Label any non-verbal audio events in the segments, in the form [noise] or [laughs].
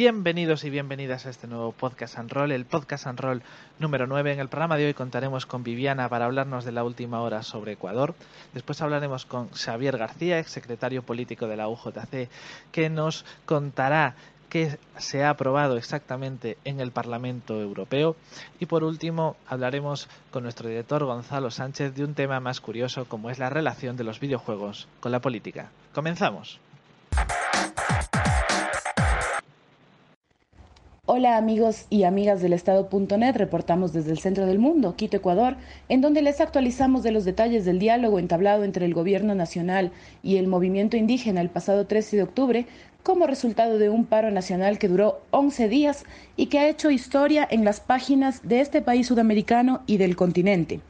Bienvenidos y bienvenidas a este nuevo podcast and roll, el podcast and roll número 9. En el programa de hoy contaremos con Viviana para hablarnos de la última hora sobre Ecuador. Después hablaremos con Xavier García, ex secretario político de la UJC, que nos contará qué se ha aprobado exactamente en el Parlamento Europeo. Y por último, hablaremos con nuestro director Gonzalo Sánchez de un tema más curioso como es la relación de los videojuegos con la política. Comenzamos. Hola amigos y amigas del Estado.net, reportamos desde el centro del mundo, Quito, Ecuador, en donde les actualizamos de los detalles del diálogo entablado entre el gobierno nacional y el movimiento indígena el pasado 13 de octubre, como resultado de un paro nacional que duró 11 días y que ha hecho historia en las páginas de este país sudamericano y del continente.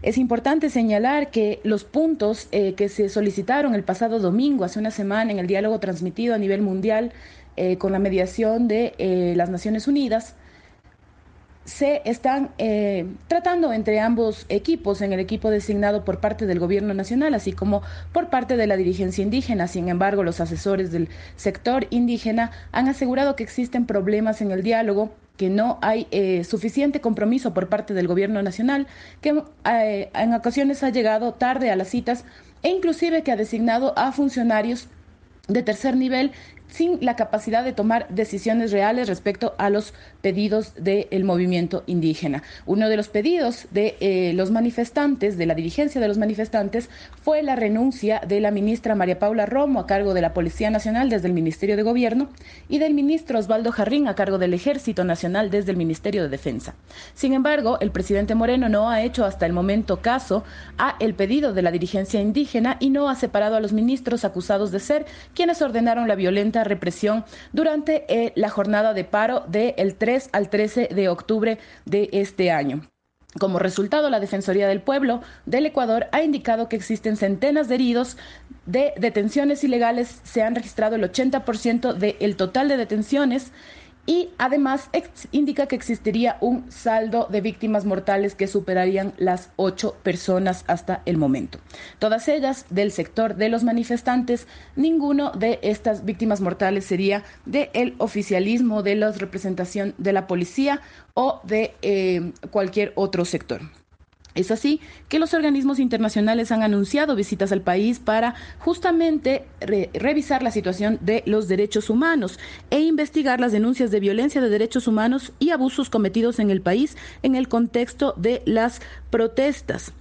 Es importante señalar que los puntos eh, que se solicitaron el pasado domingo, hace una semana, en el diálogo transmitido a nivel mundial eh, con la mediación de eh, las Naciones Unidas, se están eh, tratando entre ambos equipos, en el equipo designado por parte del gobierno nacional, así como por parte de la dirigencia indígena. Sin embargo, los asesores del sector indígena han asegurado que existen problemas en el diálogo que no hay suficiente compromiso por parte del gobierno nacional, que en ocasiones ha llegado tarde a las citas e inclusive que ha designado a funcionarios de tercer nivel sin la capacidad de tomar decisiones reales respecto a los pedidos del movimiento indígena. Uno de los pedidos de eh, los manifestantes, de la dirigencia de los manifestantes, fue la renuncia de la ministra María Paula Romo a cargo de la Policía Nacional desde el Ministerio de Gobierno y del ministro Osvaldo Jarrín a cargo del Ejército Nacional desde el Ministerio de Defensa. Sin embargo, el presidente Moreno no ha hecho hasta el momento caso a el pedido de la dirigencia indígena y no ha separado a los ministros acusados de ser quienes ordenaron la violenta represión durante eh, la jornada de paro del 3 al 13 de octubre de este año. Como resultado, la Defensoría del Pueblo del Ecuador ha indicado que existen centenas de heridos de detenciones ilegales, se han registrado el 80% del total de detenciones y además indica que existiría un saldo de víctimas mortales que superarían las ocho personas hasta el momento. Todas ellas del sector de los manifestantes, ninguno de estas víctimas mortales sería del oficialismo, de la representación de la policía o de eh, cualquier otro sector. Es así que los organismos internacionales han anunciado visitas al país para justamente revisar la situación de los derechos humanos e investigar las denuncias de violencia de derechos humanos y abusos cometidos en el país en el contexto de las protestas.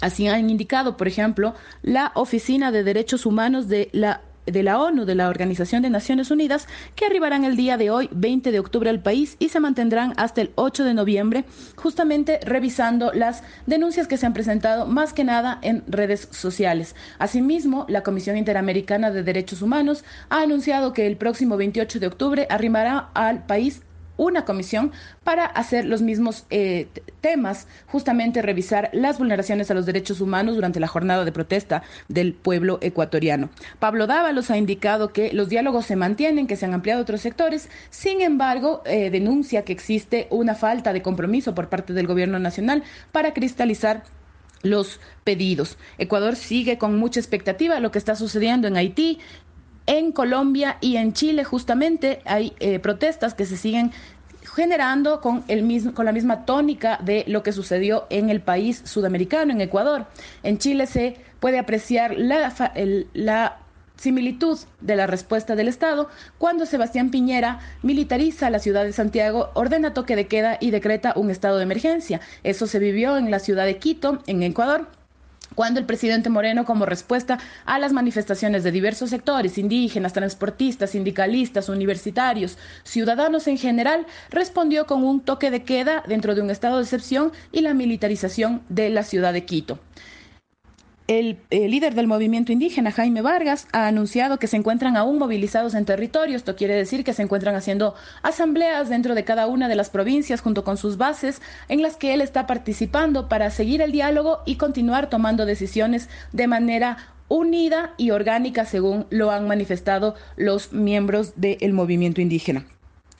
Así han indicado, por ejemplo, la Oficina de Derechos Humanos de la de la ONU, de la Organización de Naciones Unidas, que arribarán el día de hoy, 20 de octubre, al país y se mantendrán hasta el 8 de noviembre, justamente revisando las denuncias que se han presentado más que nada en redes sociales. Asimismo, la Comisión Interamericana de Derechos Humanos ha anunciado que el próximo 28 de octubre arribará al país una comisión para hacer los mismos eh, temas, justamente revisar las vulneraciones a los derechos humanos durante la jornada de protesta del pueblo ecuatoriano. Pablo Dávalos ha indicado que los diálogos se mantienen, que se han ampliado otros sectores, sin embargo, eh, denuncia que existe una falta de compromiso por parte del gobierno nacional para cristalizar los pedidos. Ecuador sigue con mucha expectativa lo que está sucediendo en Haití, en Colombia y en Chile justamente hay eh, protestas que se siguen generando con, el mismo, con la misma tónica de lo que sucedió en el país sudamericano, en Ecuador. En Chile se puede apreciar la, la similitud de la respuesta del Estado cuando Sebastián Piñera militariza la ciudad de Santiago, ordena toque de queda y decreta un estado de emergencia. Eso se vivió en la ciudad de Quito, en Ecuador cuando el presidente Moreno, como respuesta a las manifestaciones de diversos sectores, indígenas, transportistas, sindicalistas, universitarios, ciudadanos en general, respondió con un toque de queda dentro de un estado de excepción y la militarización de la ciudad de Quito. El, líder del movimiento indígena, Jaime Vargas, ha anunciado que se encuentran aún movilizados en territorio. Esto quiere decir que se encuentran haciendo asambleas dentro de cada una de las provincias junto con sus bases en las que él está participando para seguir el diálogo y continuar tomando decisiones de manera unida y orgánica según lo han manifestado los miembros del movimiento indígena.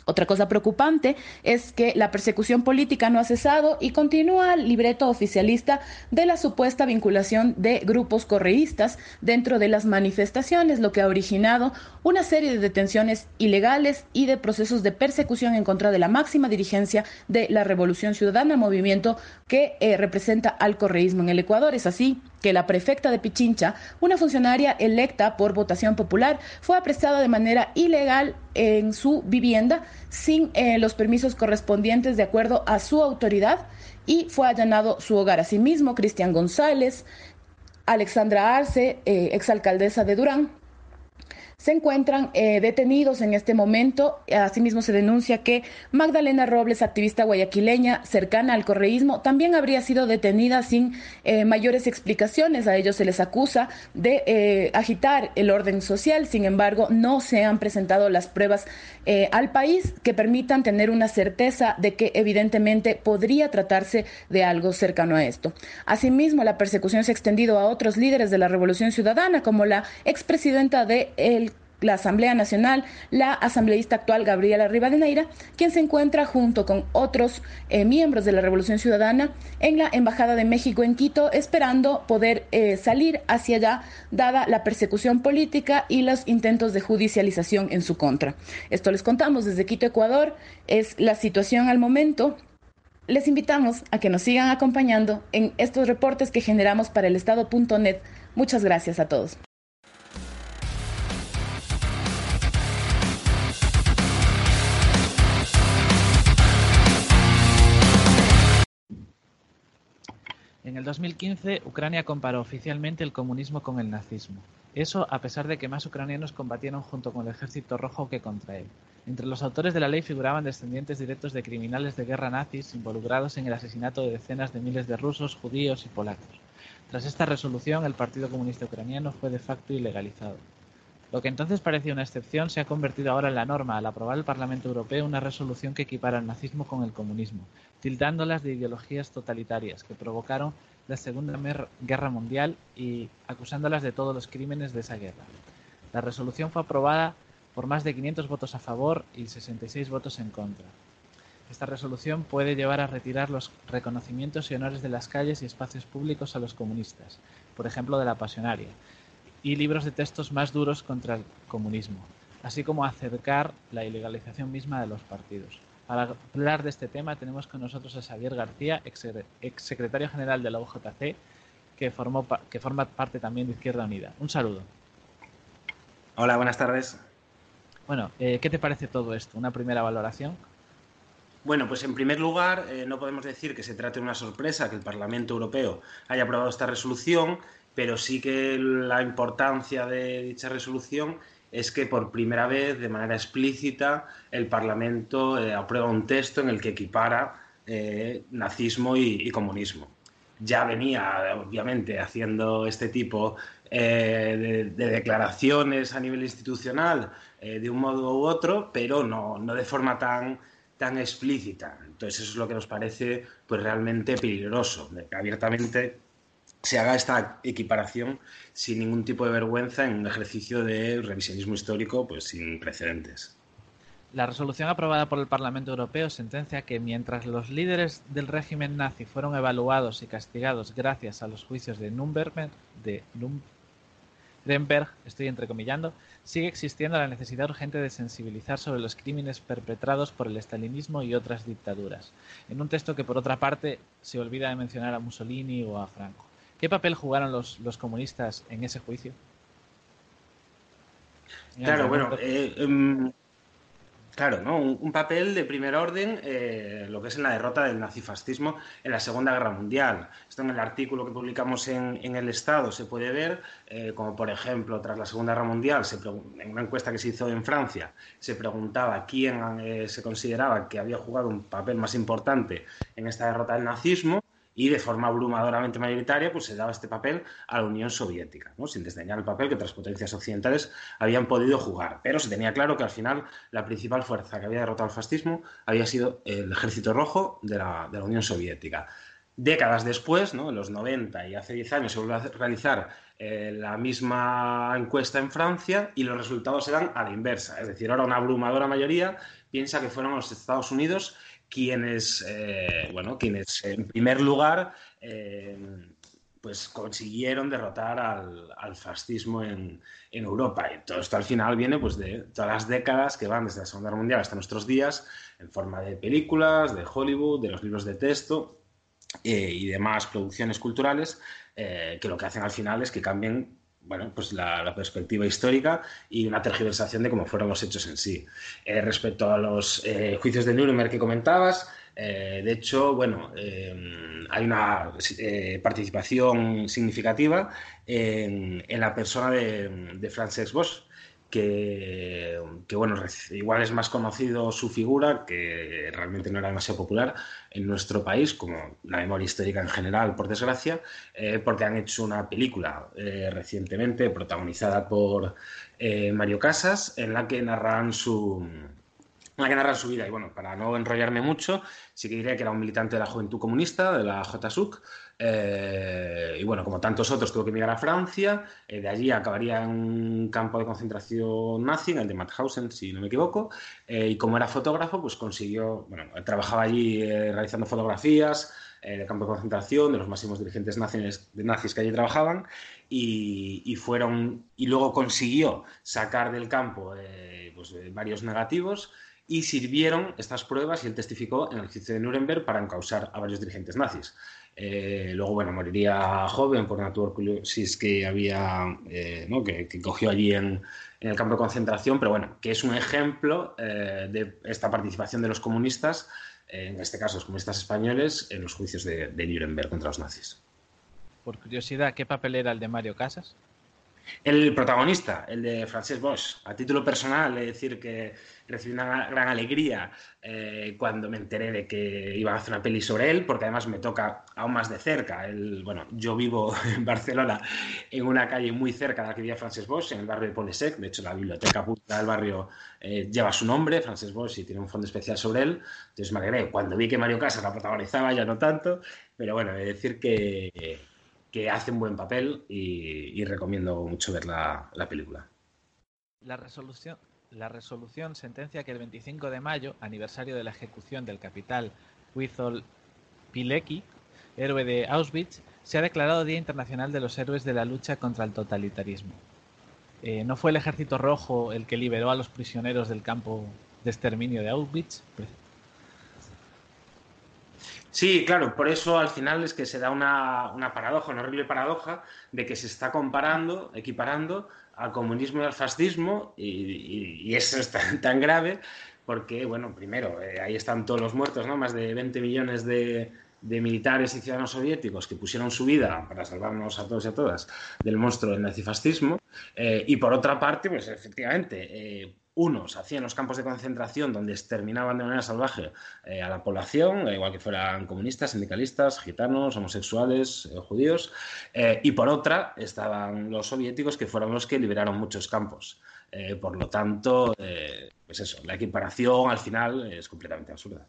Otra cosa preocupante es que la persecución política no ha cesado y continúa el libreto oficialista de la supuesta vinculación de grupos correístas dentro de las manifestaciones, lo que ha originado una serie de detenciones ilegales y de procesos de persecución en contra de la máxima dirigencia de la Revolución Ciudadana, movimiento que eh, representa al correísmo en el Ecuador. Es así que la prefecta de Pichincha, una funcionaria electa por votación popular, fue apresada de manera ilegal en su vivienda sin eh, los permisos correspondientes de acuerdo a su autoridad y fue allanado su hogar. Asimismo, Cristian González, Alexandra Arce, eh, exalcaldesa de Durán, se encuentran eh, detenidos en este momento. Asimismo, se denuncia que Magdalena Robles, activista guayaquileña cercana al correísmo, también habría sido detenida sin eh, mayores explicaciones. A ellos se les acusa de eh, agitar el orden social. Sin embargo, no se han presentado las pruebas al país que permitan tener una certeza de que evidentemente podría tratarse de algo cercano a esto. Asimismo, la persecución se ha extendido a otros líderes de la Revolución Ciudadana, como la expresidenta de el la Asamblea Nacional, la asambleísta actual Gabriela Rivadeneira, quien se encuentra junto con otros eh, miembros de la Revolución Ciudadana en la Embajada de México en Quito, esperando poder eh, salir hacia allá, dada la persecución política y los intentos de judicialización en su contra. Esto les contamos desde Quito, Ecuador, es la situación al momento. Les invitamos a que nos sigan acompañando en estos reportes que generamos para el Estado.net. Muchas gracias a todos. En el 2015, Ucrania comparó oficialmente el comunismo con el nazismo. Eso a pesar de que más ucranianos combatieron junto con el ejército rojo que contra él. Entre los autores de la ley figuraban descendientes directos de criminales de guerra nazis involucrados en el asesinato de decenas de miles de rusos, judíos y polacos. Tras esta resolución, el Partido Comunista Ucraniano fue de facto ilegalizado. Lo que entonces parecía una excepción se ha convertido ahora en la norma al aprobar el Parlamento Europeo una resolución que equipara el nazismo con el comunismo, tildándolas de ideologías totalitarias que provocaron la Segunda Guerra Mundial y acusándolas de todos los crímenes de esa guerra. La resolución fue aprobada por más de 500 votos a favor y 66 votos en contra. Esta resolución puede llevar a retirar los reconocimientos y honores de las calles y espacios públicos a los comunistas, por ejemplo de la Pasionaria, y libros de textos más duros contra el comunismo, así como acercar la ilegalización misma de los partidos. Para hablar de este tema tenemos con nosotros a Xavier García, ex, secretario general de la UJC, que, formó, que forma parte también de Izquierda Unida. Un saludo. Hola, buenas tardes. Bueno, eh, ¿qué te parece todo esto? ¿Una primera valoración? Bueno, pues en primer lugar, eh, no podemos decir que se trate de una sorpresa que el Parlamento Europeo haya aprobado esta resolución, pero sí que la importancia de dicha resolución es que por primera vez, de manera explícita, el Parlamento eh, aprueba un texto en el que equipara eh, nazismo y, comunismo. Ya venía, obviamente, haciendo este tipo eh, de, declaraciones a nivel institucional de un modo u otro, pero no, no de forma tan, tan explícita. Entonces eso es lo que nos parece pues, realmente peligroso, abiertamente se haga esta equiparación sin ningún tipo de vergüenza en un ejercicio de revisionismo histórico pues sin precedentes. La resolución aprobada por el Parlamento Europeo sentencia que mientras los líderes del régimen nazi fueron evaluados y castigados gracias a los juicios de Nürnberg, de Nuremberg, estoy entrecomillando, sigue existiendo la necesidad urgente de sensibilizar sobre los crímenes perpetrados por el estalinismo y otras dictaduras, en un texto que por otra parte se olvida de mencionar a Mussolini o a Franco. ¿Qué papel jugaron los, los comunistas en ese juicio? claro, bueno, eh, em, claro, ¿no? Un, papel de primer orden, eh, lo que es en la derrota del nazifascismo en la Segunda Guerra Mundial. Esto en el artículo que publicamos en, en El Estado se puede ver, eh, como por ejemplo, tras la Segunda Guerra Mundial, se en una encuesta que se hizo en Francia, se preguntaba quién se consideraba que había jugado un papel más importante en esta derrota del nazismo y de forma abrumadoramente mayoritaria pues se daba este papel a la Unión Soviética, ¿no? sin desdeñar el papel que otras potencias occidentales habían podido jugar. Pero se tenía claro que al final la principal fuerza que había derrotado al fascismo había sido el Ejército Rojo de la, de la Unión Soviética. Décadas después, ¿no? en los 90 y hace 10 años, se vuelve a realizar eh, la misma encuesta en Francia y los resultados eran a la inversa. Es decir, ahora una abrumadora mayoría piensa que fueron los Estados Unidos quienes, eh, bueno, quienes en primer lugar eh, pues consiguieron derrotar al, fascismo en, Europa. Y todo esto al final viene pues, de todas las décadas que van desde la Segunda Guerra Mundial hasta nuestros días, en forma de películas, de Hollywood, de los libros de texto eh, y demás producciones culturales, que lo que hacen al final es que cambien bueno, pues la, perspectiva histórica y una tergiversación de cómo fueron los hechos en sí. Eh, respecto a los eh, juicios de Nuremberg que comentabas, eh, de hecho, bueno, hay una participación significativa en, la persona de, de Frances Bosch, que, bueno, igual es más conocido su figura, que realmente no era demasiado popular en nuestro país, como la memoria histórica en general, por desgracia, eh, porque han hecho una película eh, recientemente protagonizada por eh, Mario Casas, en la que narran su, una que su vida. Y bueno, para no enrollarme mucho, sí que diría que era un militante de la Juventud Comunista, de la JSUC. Eh, y bueno, como tantos otros, tuvo que emigrar a Francia. Eh, de allí acabaría en un campo de concentración nazi, en el de Mauthausen, si no me equivoco. Eh, y como era fotógrafo, pues consiguió, bueno, trabajaba allí realizando fotografías de campo de concentración, de los máximos dirigentes nazis, nazis que allí trabajaban. Y, fueron, y luego consiguió sacar del campo pues, varios negativos y sirvieron estas pruebas y él testificó en el juicio de Nuremberg para encausar a varios dirigentes nazis. Eh, luego, bueno, moriría joven por una que había, eh, que, cogió allí en, el campo de concentración, pero bueno, que es un ejemplo eh, de esta participación de los comunistas, en este caso los comunistas españoles, en los juicios de, de Nuremberg contra los nazis. Por curiosidad, ¿qué papel era el de Mario Casas? El protagonista, el de Frances Bosch, a título personal, es decir, que recibí una gran alegría eh, cuando me enteré de que iban a hacer una peli sobre él, porque además me toca aún más de cerca. El, bueno, yo vivo [laughs] en Barcelona, en una calle muy cerca de la que vivía Frances Bosch, en el barrio de Polesec. De hecho, la biblioteca pública del barrio eh, lleva su nombre, Frances Bosch, y tiene un fondo especial sobre él. Entonces me alegré. Cuando vi que Mario Casas la protagonizaba, ya no tanto, pero bueno, de decir que que hace un buen papel y, recomiendo mucho ver la, película. La resolución, sentencia que el 25 de mayo, aniversario de la ejecución del capital Witold Pilecki, héroe de Auschwitz, se ha declarado Día Internacional de los Héroes de la Lucha contra el Totalitarismo. Eh, ¿No fue el Ejército Rojo el que liberó a los prisioneros del campo de exterminio de Auschwitz? Sí, claro, por eso al final es que se da una, paradoja, una horrible paradoja de que se está comparando, equiparando al comunismo y al fascismo y, eso es tan, grave porque, bueno, primero, eh, ahí están todos los muertos, ¿no? Más de 20 millones de, militares y ciudadanos soviéticos que pusieron su vida para salvarnos a todos y a todas del monstruo del nazifascismo. Eh, y por otra parte, pues efectivamente, eh, unos hacían los campos de concentración donde exterminaban de manera salvaje eh, a la población, igual que fueran comunistas, sindicalistas, gitanos, homosexuales, eh, judíos, eh, y por otra estaban los soviéticos que fueron los que liberaron muchos campos. por lo tanto, pues eso, la equiparación al final es completamente absurda.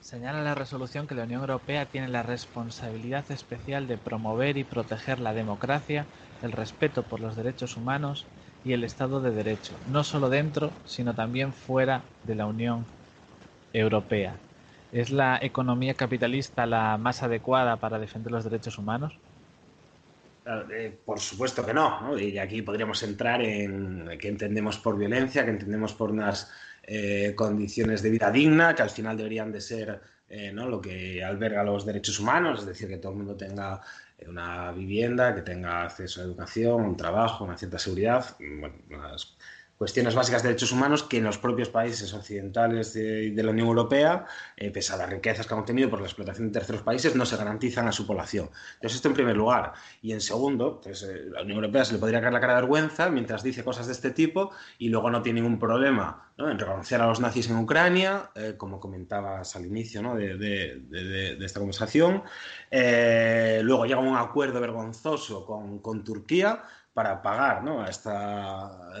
Señala la resolución que la Unión Europea tiene la responsabilidad especial de promover y proteger la democracia, el respeto por los derechos humanos y el Estado de Derecho, no solo dentro, sino también fuera de la Unión Europea. ¿Es la economía capitalista la más adecuada para defender los derechos humanos? Eh, por supuesto que no, Y aquí podríamos entrar en qué entendemos por violencia, qué entendemos por unas eh, condiciones de vida digna, que al final deberían de ser eh, ¿no? lo que alberga los derechos humanos, es decir, que todo el mundo tenga una vivienda, que tenga acceso a educación, un trabajo, una cierta seguridad, bueno, cuestiones básicas de derechos humanos que en los propios países occidentales de, la Unión Europea, eh, pese a las riquezas que han obtenido por la explotación de terceros países, no se garantizan a su población. Entonces, esto en primer lugar. Y en segundo, pues, eh, la Unión Europea se le podría caer la cara de vergüenza mientras dice cosas de este tipo y luego no tiene ningún problema en reconocer a los nazis en Ucrania, eh, como comentabas al inicio de, esta conversación. luego llega un acuerdo vergonzoso con, con Turquía para pagar ¿no? a este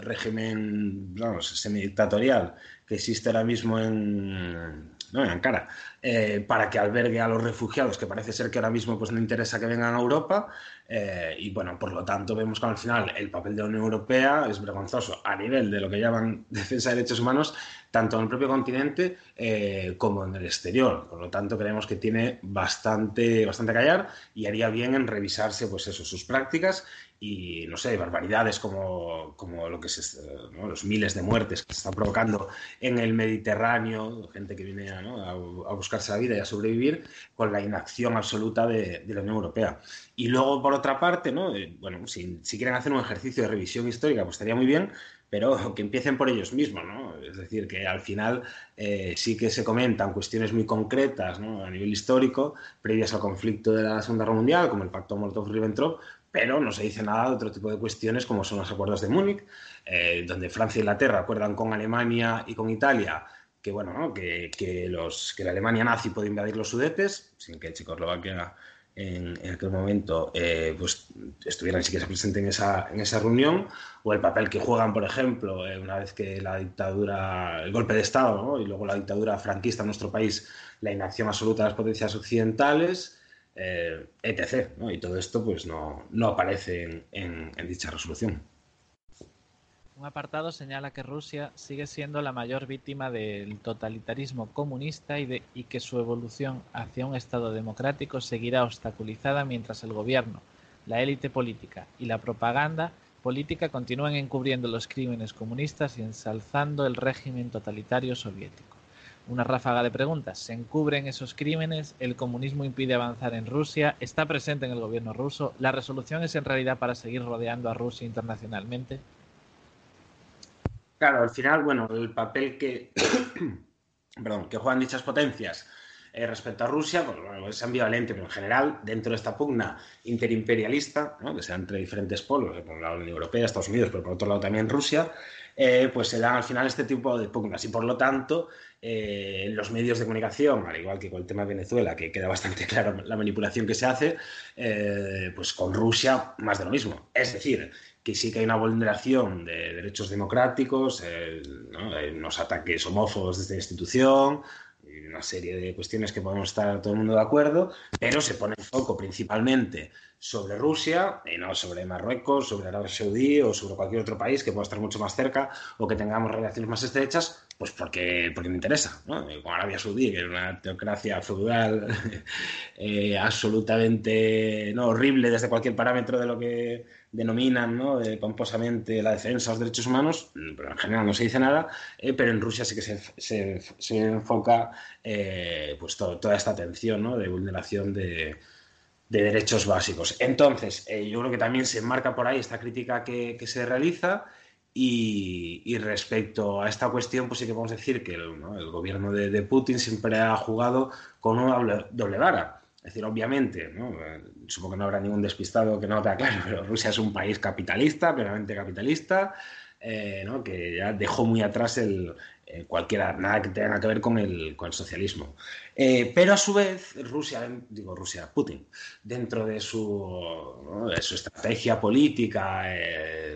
régimen semidictatorial que existe ahora mismo en, ¿no? en Ankara, eh, para que albergue a los refugiados, que parece ser que ahora mismo pues, no interesa que vengan a Europa. Eh, y bueno, por lo tanto, vemos que al final el papel de la Unión Europea es vergonzoso a nivel de lo que llaman [laughs] defensa de derechos humanos, tanto en el propio continente eh, como en el exterior. Por lo tanto, creemos que tiene bastante, bastante callar y haría bien en revisarse pues eso, sus prácticas y, no sé, barbaridades como, como lo que es los miles de muertes que se están provocando en el Mediterráneo, gente que viene a, buscarse la vida y a sobrevivir, con la inacción absoluta de, la Unión Europea. Y luego, por otra parte, ¿no? Eh, bueno, si, si, quieren hacer un ejercicio de revisión histórica, pues estaría muy bien, pero que empiecen por ellos mismos, ¿no? Es decir, que al final eh, sí que se comentan cuestiones muy concretas ¿no? a nivel histórico, previas al conflicto de la Segunda Guerra Mundial, como el Pacto Molotov-Ribbentrop, pero no se dice nada de otro tipo de cuestiones como son los acuerdos de Múnich, eh, donde Francia e Inglaterra acuerdan con Alemania y con Italia que, bueno, que, los, que la Alemania nazi puede invadir los Sudetes, sin que Checoslovaquia en, aquel momento eh, pues, estuvieran siquiera presente en esa, en esa reunión, o el papel que juegan, por ejemplo, eh, una vez que la dictadura, el golpe de Estado y luego la dictadura franquista en nuestro país, la inacción absoluta de las potencias occidentales, eh, etc. Y todo esto pues no, no aparece en, dicha resolución. Un apartado señala que Rusia sigue siendo la mayor víctima del totalitarismo comunista y, y, que su evolución hacia un Estado democrático seguirá obstaculizada mientras el gobierno, la élite política y la propaganda política continúan encubriendo los crímenes comunistas y ensalzando el régimen totalitario soviético. Una ráfaga de preguntas. ¿Se encubren esos crímenes? ¿El comunismo impide avanzar en Rusia? ¿Está presente en el gobierno ruso? ¿La resolución es en realidad para seguir rodeando a Rusia internacionalmente? Claro, al final, bueno, el papel que, [coughs] perdón, que juegan dichas potencias eh, respecto a Rusia, pues, es ambivalente, pero en general, dentro de esta pugna interimperialista, que sea entre diferentes polos, por un lado la Unión Europea, Estados Unidos, pero por otro lado también Rusia, eh, pues se dan al final este tipo de pugnas. Y por lo tanto, eh, los medios de comunicación, al igual que con el tema de Venezuela, que queda bastante [laughs] claro la manipulación que se hace, eh, pues con Rusia más de lo mismo. Es decir, que sí que hay una vulneración de derechos democráticos, eh, unos ataques homófobos desde la institución, una serie de cuestiones que podemos estar todo el mundo de acuerdo, pero se pone el foco principalmente sobre Rusia y no sobre Marruecos, sobre Arabia Saudí o sobre cualquier otro país que pueda estar mucho más cerca o que tengamos relaciones más estrechas, pues porque, porque me interesa. ¿no? Con Arabia Saudí, que es una teocracia feudal [laughs] eh, absolutamente no, horrible desde cualquier parámetro de lo que denominan ¿no? pomposamente la defensa de los derechos humanos, pero en general no se dice nada, eh, pero en Rusia sí que se, se, enfoca eh, pues toda esta atención ¿no? de vulneración de de derechos básicos. Entonces, eh, yo creo que también se enmarca por ahí esta crítica que, se realiza y, respecto a esta cuestión, pues sí que podemos decir que el, gobierno de, Putin siempre ha jugado con una doble, vara. Es decir, obviamente, eh, supongo que no habrá ningún despistado que no tenga claro, [laughs] pero Rusia es un país capitalista, plenamente capitalista, eh, que ya dejó muy atrás el, eh, cualquiera, nada que tenga que ver con el, con el socialismo. Pero a su vez, Rusia, digo Rusia, Putin, dentro de su, de su estrategia política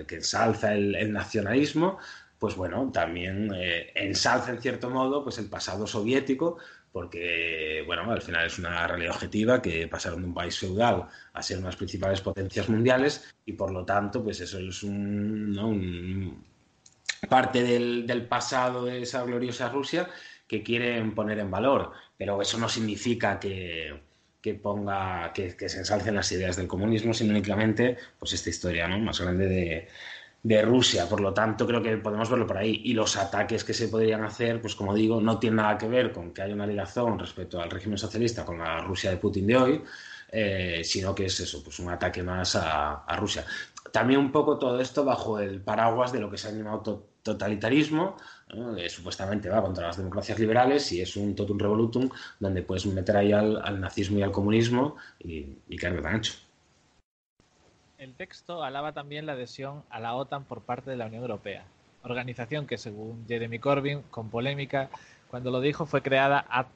que ensalza el, nacionalismo, pues bueno, también ensalza en cierto modo pues el pasado soviético porque, bueno, al final es una realidad objetiva que pasaron de un país feudal a ser unas principales potencias mundiales y, por lo tanto, pues eso es un, parte del, pasado de esa gloriosa Rusia que quieren poner en valor, pero eso no significa que, ponga que, se ensalcen las ideas del comunismo, sino únicamente pues esta historia ¿no? más grande de, de Rusia. Por lo tanto, creo que podemos verlo por ahí. Y los ataques que se podrían hacer, pues como digo, no tienen nada que ver con que haya una ligazón respecto al régimen socialista con la Rusia de Putin de hoy, eh, sino que es eso, pues un ataque más a, Rusia. También un poco todo esto bajo el paraguas de lo que se ha llamado totalitarismo, que supuestamente va contra las democracias liberales y es un totum revolutum donde puedes meter ahí al, nazismo y al comunismo y, y tan hecho. El texto alaba también la adhesión a la OTAN por parte de la Unión Europea, organización que según Jeremy Corbyn, con polémica, cuando lo dijo fue creada ad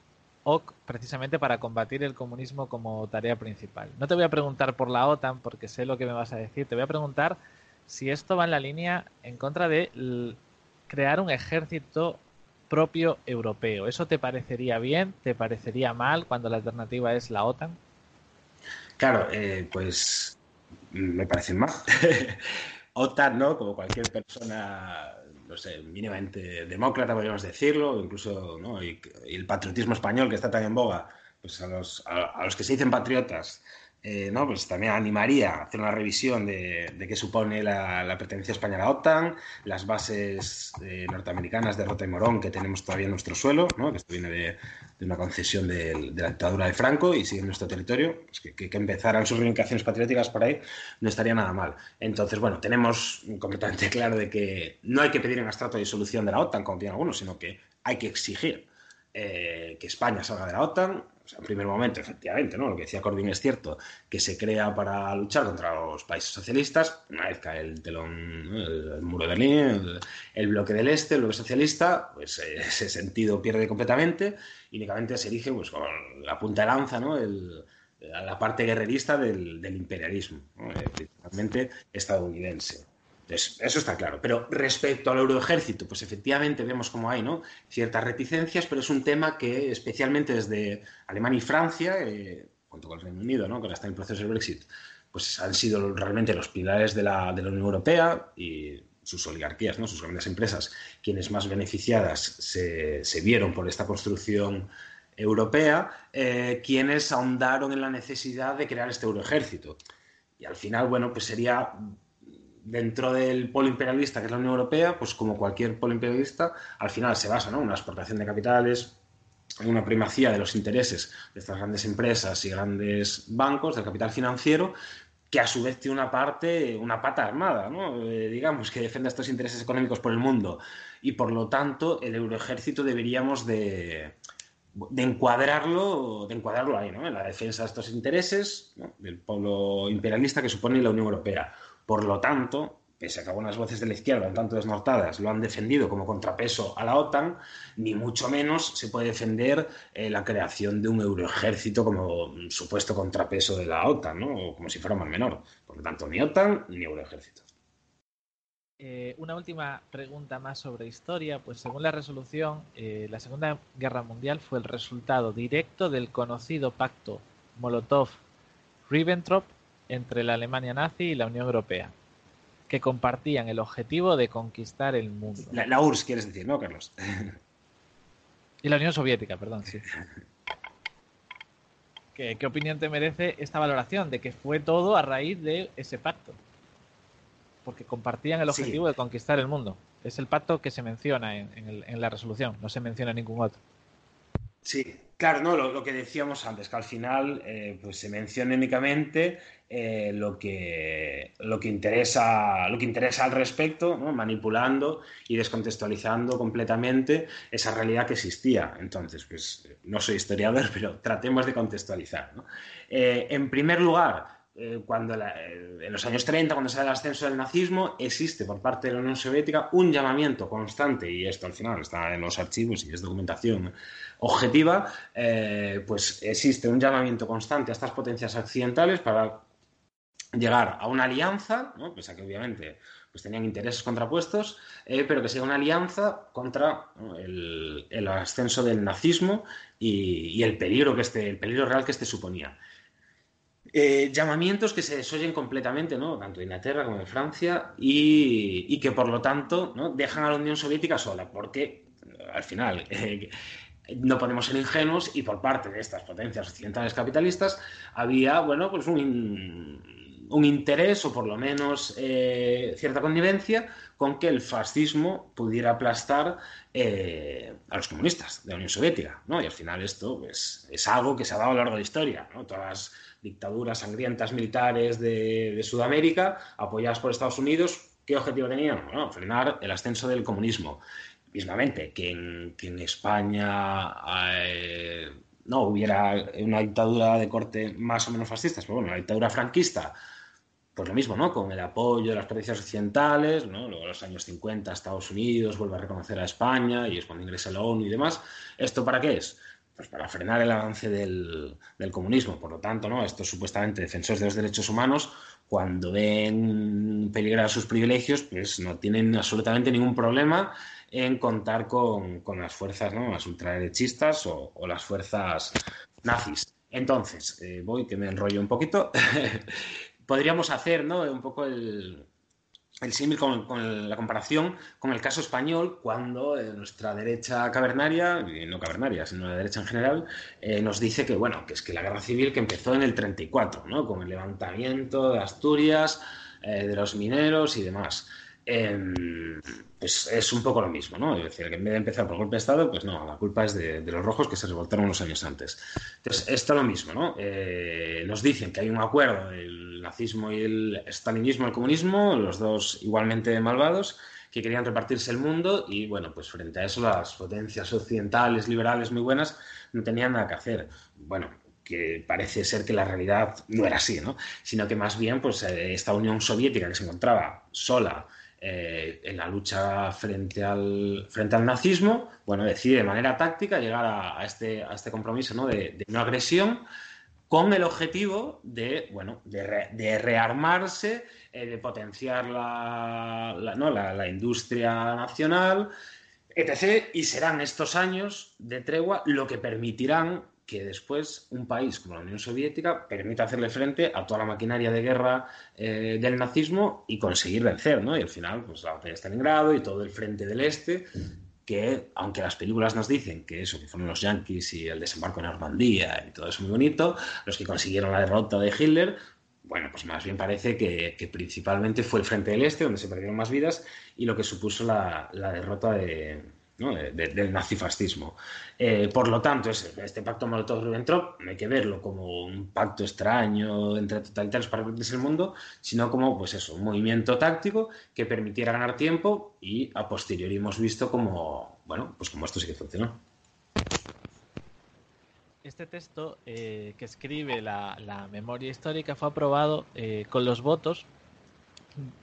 hoc precisamente para combatir el comunismo como tarea principal. No te voy a preguntar por la OTAN porque sé lo que me vas a decir, te voy a preguntar si esto va en la línea en contra de crear un ejército propio europeo. ¿Eso te parecería bien? ¿Te parecería mal cuando la alternativa es la OTAN? Claro, eh, pues me parecen más. [laughs] OTAN, ¿no? Como cualquier persona no sé, mínimamente demócrata, podríamos decirlo, incluso y, el patriotismo español que está tan en boga, pues a los, a los que se dicen patriotas eh, ¿no? pues también animaría a hacer una revisión de, qué supone la, pertenencia española a la OTAN, las bases eh, norteamericanas de Rota y Morón que tenemos todavía en nuestro suelo, ¿no? que esto viene de, una concesión de, la dictadura de Franco y sigue en nuestro territorio, pues que, que, empezaran sus reivindicaciones patrióticas por ahí no estaría nada mal. Entonces, bueno, tenemos completamente [laughs] claro de que no hay que pedir en abstracto disolución de la OTAN, como tienen algunos, sino que hay que exigir eh, que España salga de la OTAN, en primer momento, efectivamente, ¿no? Lo que decía Corbyn es cierto, que se crea para luchar contra los países socialistas, una vez cae el telón, el, muro de Berlín, el, bloque del Este, el bloque socialista, pues eh, [laughs] ese sentido pierde completamente y únicamente se erige pues, con la punta de lanza, ¿no? la parte guerrerista del, imperialismo, eh, principalmente estadounidense eso está claro. Pero respecto al euroejército, pues efectivamente vemos como hay ¿no? ciertas reticencias, pero es un tema que especialmente desde Alemania y Francia, eh, junto con el Reino Unido, ¿no? que ahora está en proceso del Brexit, pues han sido realmente los pilares de la, Unión Europea y sus oligarquías, ¿no? sus grandes empresas, quienes más beneficiadas se, vieron por esta construcción europea, eh, quienes ahondaron en la necesidad de crear este euroejército. Y al final, bueno, pues sería dentro del polo imperialista que es la Unión Europea, pues como cualquier polo imperialista, al final se basa en una exportación de capitales, en una primacía de los intereses de estas grandes empresas y grandes bancos, del capital financiero, que a su vez tiene una parte, una pata armada, eh, digamos, que defiende estos intereses económicos por el mundo. Y por lo tanto, el euroejército deberíamos de, encuadrarlo, de encuadrarlo ahí, ¿no? en la defensa de estos intereses del polo imperialista que supone la Unión Europea. Por lo tanto, pese a que algunas voces de la izquierda, un tanto desnortadas, lo han defendido como contrapeso a la OTAN, ni mucho menos se puede defender eh, la creación de un euroejército como supuesto contrapeso de la OTAN, ¿no? o como si fuera más menor. Por lo tanto, ni OTAN ni euroejército. Eh, una última pregunta más sobre historia. Pues según la resolución, eh, la Segunda Guerra Mundial fue el resultado directo del conocido pacto Molotov-Ribbentrop entre la Alemania nazi y la Unión Europea, que compartían el objetivo de conquistar el mundo. La, URSS, quieres decir, ¿no, Carlos? y la Unión Soviética, perdón, sí. ¿Qué, opinión te merece esta valoración de que fue todo a raíz de ese pacto? Porque compartían el objetivo de conquistar el mundo. Es el pacto que se menciona en la resolución, no se menciona ningún otro. Sí, claro, no, lo, que decíamos antes, que al final eh, pues se menciona únicamente eh, lo, que, lo, que interesa, lo que interesa al respecto, manipulando y descontextualizando completamente esa realidad que existía. Entonces, pues no soy historiador, [laughs] pero tratemos de contextualizar. Eh, en primer lugar, eh, cuando en los años 30, cuando se da el ascenso del nazismo, existe por parte de la Unión Soviética un llamamiento constante, y esto al final está en los archivos y es documentación objetiva, pues existe un llamamiento constante a estas potencias occidentales para llegar a una alianza, ¿no? pese a que obviamente pues tenían intereses contrapuestos, pero que sea una alianza contra el, ascenso del nazismo y, el peligro que este, el peligro real que este suponía. Eh, llamamientos que se desoyen completamente, ¿no? tanto de Inglaterra como de Francia, y, que por lo tanto ¿no? dejan a la Unión Soviética sola, porque al final eh, no podemos ser ingenuos y por parte de estas potencias occidentales capitalistas había bueno, pues un, un interés o por lo menos eh, cierta connivencia con que el fascismo pudiera aplastar a los comunistas de la Unión Soviética. ¿no? Y al final esto pues, es algo que se ha dado a lo largo de la historia. Todas dictaduras sangrientas militares de, Sudamérica, apoyadas por Estados Unidos, ¿qué objetivo tenían? Bueno, frenar el ascenso del comunismo. Mismamente, que en, España eh, no hubiera una dictadura de corte más o menos fascista, pero bueno, la dictadura franquista, pues lo mismo, ¿no? Con el apoyo de las potencias occidentales, ¿no? Luego en los años 50 Estados Unidos vuelve a reconocer a España y es cuando ingresa la ONU y demás. ¿Esto para qué es? pues para frenar el avance del, comunismo. Por lo tanto, ¿no? estos supuestamente defensores de los derechos humanos, cuando ven peligrar sus privilegios, pues no tienen absolutamente ningún problema en contar con, las fuerzas ¿no? las ultraderechistas o, las fuerzas nazis. Entonces, eh, voy que me enrollo un poquito. [laughs] Podríamos hacer ¿no? un poco el, el símil con, la comparación con el caso español, cuando eh, nuestra derecha cavernaria, no cavernaria, sino la derecha en general, eh, nos dice que, bueno, que es que la guerra civil que empezó en el 34, ¿no? Con el levantamiento de Asturias, eh, de los mineros y demás. Em, pues es un poco lo mismo, ¿no? Es decir, que en vez de empezar por golpe de Estado, pues no, la culpa es de, los rojos que se revoltaron unos años antes. Entonces, esto es lo mismo, ¿no? Eh, nos dicen que hay un acuerdo, el nazismo y el stalinismo, el comunismo, los dos igualmente malvados, que querían repartirse el mundo y, bueno, pues frente a eso las potencias occidentales, liberales muy buenas, no tenían nada que hacer. Bueno, que parece ser que la realidad no era así, ¿no? Sino que más bien, pues eh, esta Unión Soviética que se encontraba sola, eh, en la lucha frente al, frente al nazismo, bueno, decide de manera táctica llegar a, este, a este compromiso ¿no? de, no agresión con el objetivo de, bueno, de, rearmarse, eh, de potenciar la, la, ¿no? la, industria nacional, etc. Y serán estos años de tregua lo que permitirán que después un país como la Unión Soviética permita hacerle frente a toda la maquinaria de guerra eh, del nazismo y conseguir vencer, ¿no? Y al final, pues la batalla de Stalingrado y todo el frente del este, que aunque las películas nos dicen que eso, que fueron los yanquis y el desembarco en Normandía y todo eso muy bonito, los que consiguieron la derrota de Hitler, bueno, pues más bien parece que, principalmente fue el frente del este donde se perdieron más vidas y lo que supuso la derrota de, del nazifascismo. Eh, por lo tanto, este pacto Molotov-Ribbentrop no hay que verlo como un pacto extraño entre totalitarios para el mundo, sino como pues eso, un movimiento táctico que permitiera ganar tiempo y a posteriori hemos visto como, bueno, pues como esto sí que funcionó. Este texto eh, que escribe la, memoria histórica fue aprobado eh, con los votos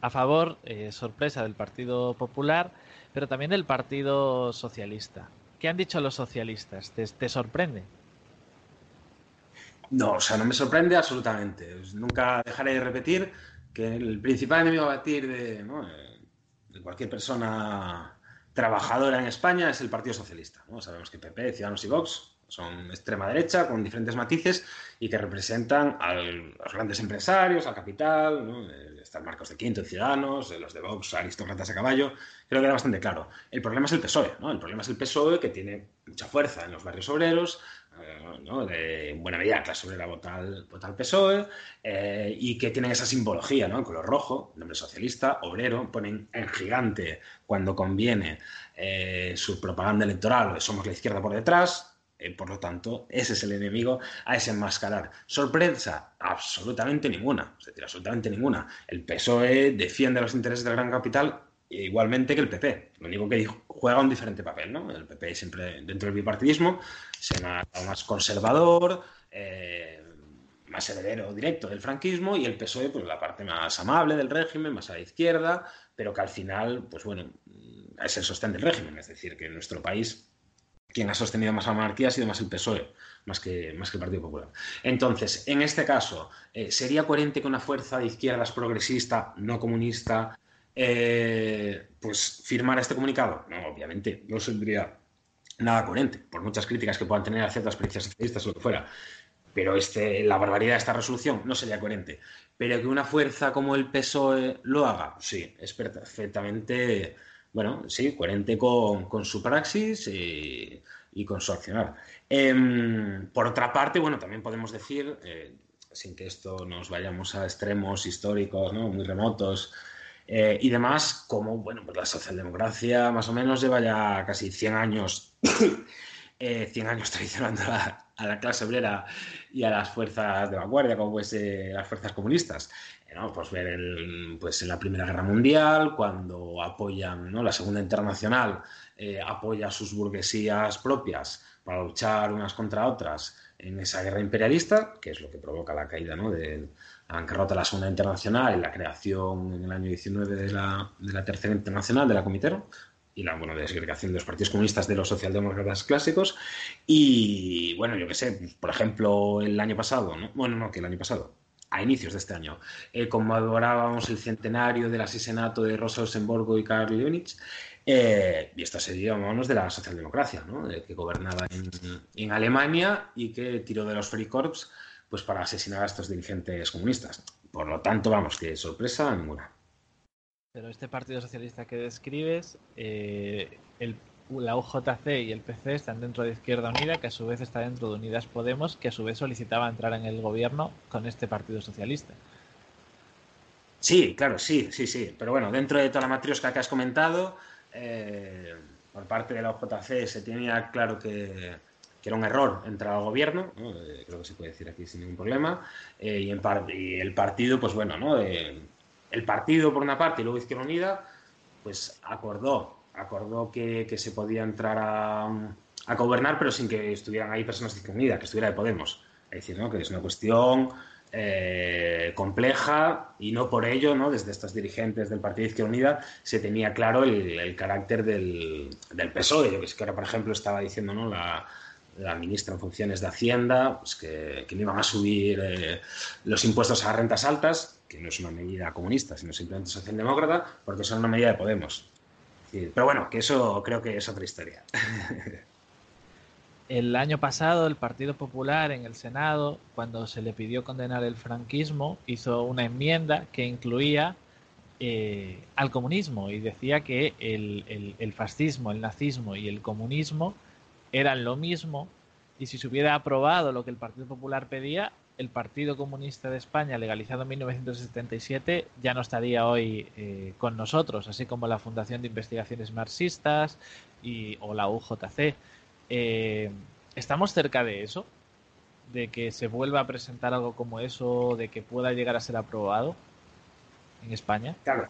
a favor, sorpresa, del Partido Popular, pero también del Partido Socialista. ¿Qué han dicho los socialistas? ¿Te, sorprende? No, o sea, no me sorprende absolutamente. Nunca dejaré de repetir que el principal enemigo a batir de, de cualquier persona trabajadora en España es el Partido Socialista. ¿no? Sabemos que PP, Ciudadanos y Vox son extrema derecha con diferentes matices y que representan a los grandes empresarios, al capital, ¿no? están Marcos de Quinto, Ciudadanos, los de Vox, aristócratas a caballo, creo que era bastante claro. El problema es el PSOE, ¿no? El problema es el PSOE que tiene mucha fuerza en los barrios obreros, eh, de buena medida clase obrera vota al, vota PSOE eh, y que tienen esa simbología, ¿no? En color rojo, nombre socialista, obrero, ponen en gigante cuando conviene eh, su propaganda electoral, somos la izquierda por detrás, eh, por lo tanto, ese es el enemigo a desenmascarar. ¿Sorpresa? Absolutamente ninguna. Es decir, absolutamente ninguna. El PSOE defiende los intereses del gran capital igualmente que el PP. Lo único que juega un diferente papel, ¿no? El PP siempre dentro del bipartidismo se más conservador, eh, más heredero directo del franquismo y el PSOE, pues la parte más amable del régimen, más a la izquierda, pero que al final, pues bueno, es el sostén del régimen. Es decir, que en nuestro país quien ha sostenido más la monarquía ha sido más el PSOE, más que, más que el Partido Popular. Entonces, en este caso, eh, ¿sería coherente que una fuerza de izquierdas progresista, no comunista, eh, pues firmara este comunicado? No, obviamente, no sería nada coherente, por muchas críticas que puedan tener a ciertas experiencias socialistas o lo que fuera. Pero este, la barbaridad de esta resolución no sería coherente. Pero que una fuerza como el PSOE lo haga, sí, es perfectamente bueno, sí, coherente con, su praxis y, con su accionar. Em, por otra parte, bueno, también podemos decir, eh, sin que esto nos vayamos a extremos históricos muy remotos eh, y demás, como bueno, pues la socialdemocracia más o menos lleva ya casi 100 años, 100 [coughs] eh, años traicionando a, a, la clase obrera y a las fuerzas de vanguardia, como pues las fuerzas comunistas. Pues ver pues en la Primera Guerra Mundial, cuando apoyan, ¿no? La Segunda Internacional eh, apoya a sus burguesías propias para luchar unas contra otras en esa guerra imperialista, que es lo que provoca la caída ¿no? de la bancarrota de la Segunda Internacional y la creación en el año 19 de la, de la Tercera Internacional de la Comitero, y la bueno, desagregación de los partidos comunistas de los socialdemócratas clásicos. Y bueno, yo qué sé, por ejemplo, el año pasado, ¿no? bueno, no, que el año pasado, a inicios de este año, eh, conmemorábamos el centenario del asesinato de Rosa Luxemburgo y Karl Leonich, eh, y esto se dio manos de la socialdemocracia, ¿no? que gobernaba en, Alemania y que tiró de los Freikorps pues, para asesinar a estos dirigentes comunistas. Por lo tanto, vamos, que sorpresa ninguna. Pero este Partido Socialista que describes, eh, el, la UJC y el PC están dentro de Izquierda Unida, que a su vez está dentro de Unidas Podemos, que a su vez solicitaba entrar en el gobierno con este Partido Socialista. Sí, claro, sí, sí, sí. Pero bueno, dentro de toda la matriosca que has comentado, eh, por parte de la OJC se tenía claro que, era un error entrar al gobierno, eh, creo que se puede decir aquí sin ningún problema, eh, y, en y, el partido, pues bueno, ¿no? el partido por una parte y luego Izquierda Unida, pues acordó, acordó que, se podía entrar a, gobernar, pero sin que estuvieran ahí personas de Unida, que estuviera de Podemos. Es decir, ¿no? que es una cuestión eh, compleja y no por ello, ¿no? desde estos dirigentes del Partido Izquierda Unida, se tenía claro el, carácter del, del, PSOE. Que es que ahora, por ejemplo, estaba diciendo ¿no? la, la ministra en funciones de Hacienda pues que, que, no iban a subir eh, los impuestos a rentas altas, que no es una medida comunista, sino simplemente socialdemócrata, porque son una medida de Podemos. Pero bueno, que eso creo que es otra historia. [laughs] El año pasado el Partido Popular en el Senado, cuando se le pidió condenar el franquismo, hizo una enmienda que incluía eh, al comunismo y decía que el, el, fascismo, el nazismo y el comunismo eran lo mismo y si se hubiera aprobado lo que el Partido Popular pedía, el Partido Comunista de España, legalizado en 1977, ya no estaría hoy eh, con nosotros, así como la Fundación de Investigaciones Marxistas y, o la UJC. Eh, ¿Estamos cerca de eso? ¿De que se vuelva a presentar algo como eso? ¿De que pueda llegar a ser aprobado en España? Claro.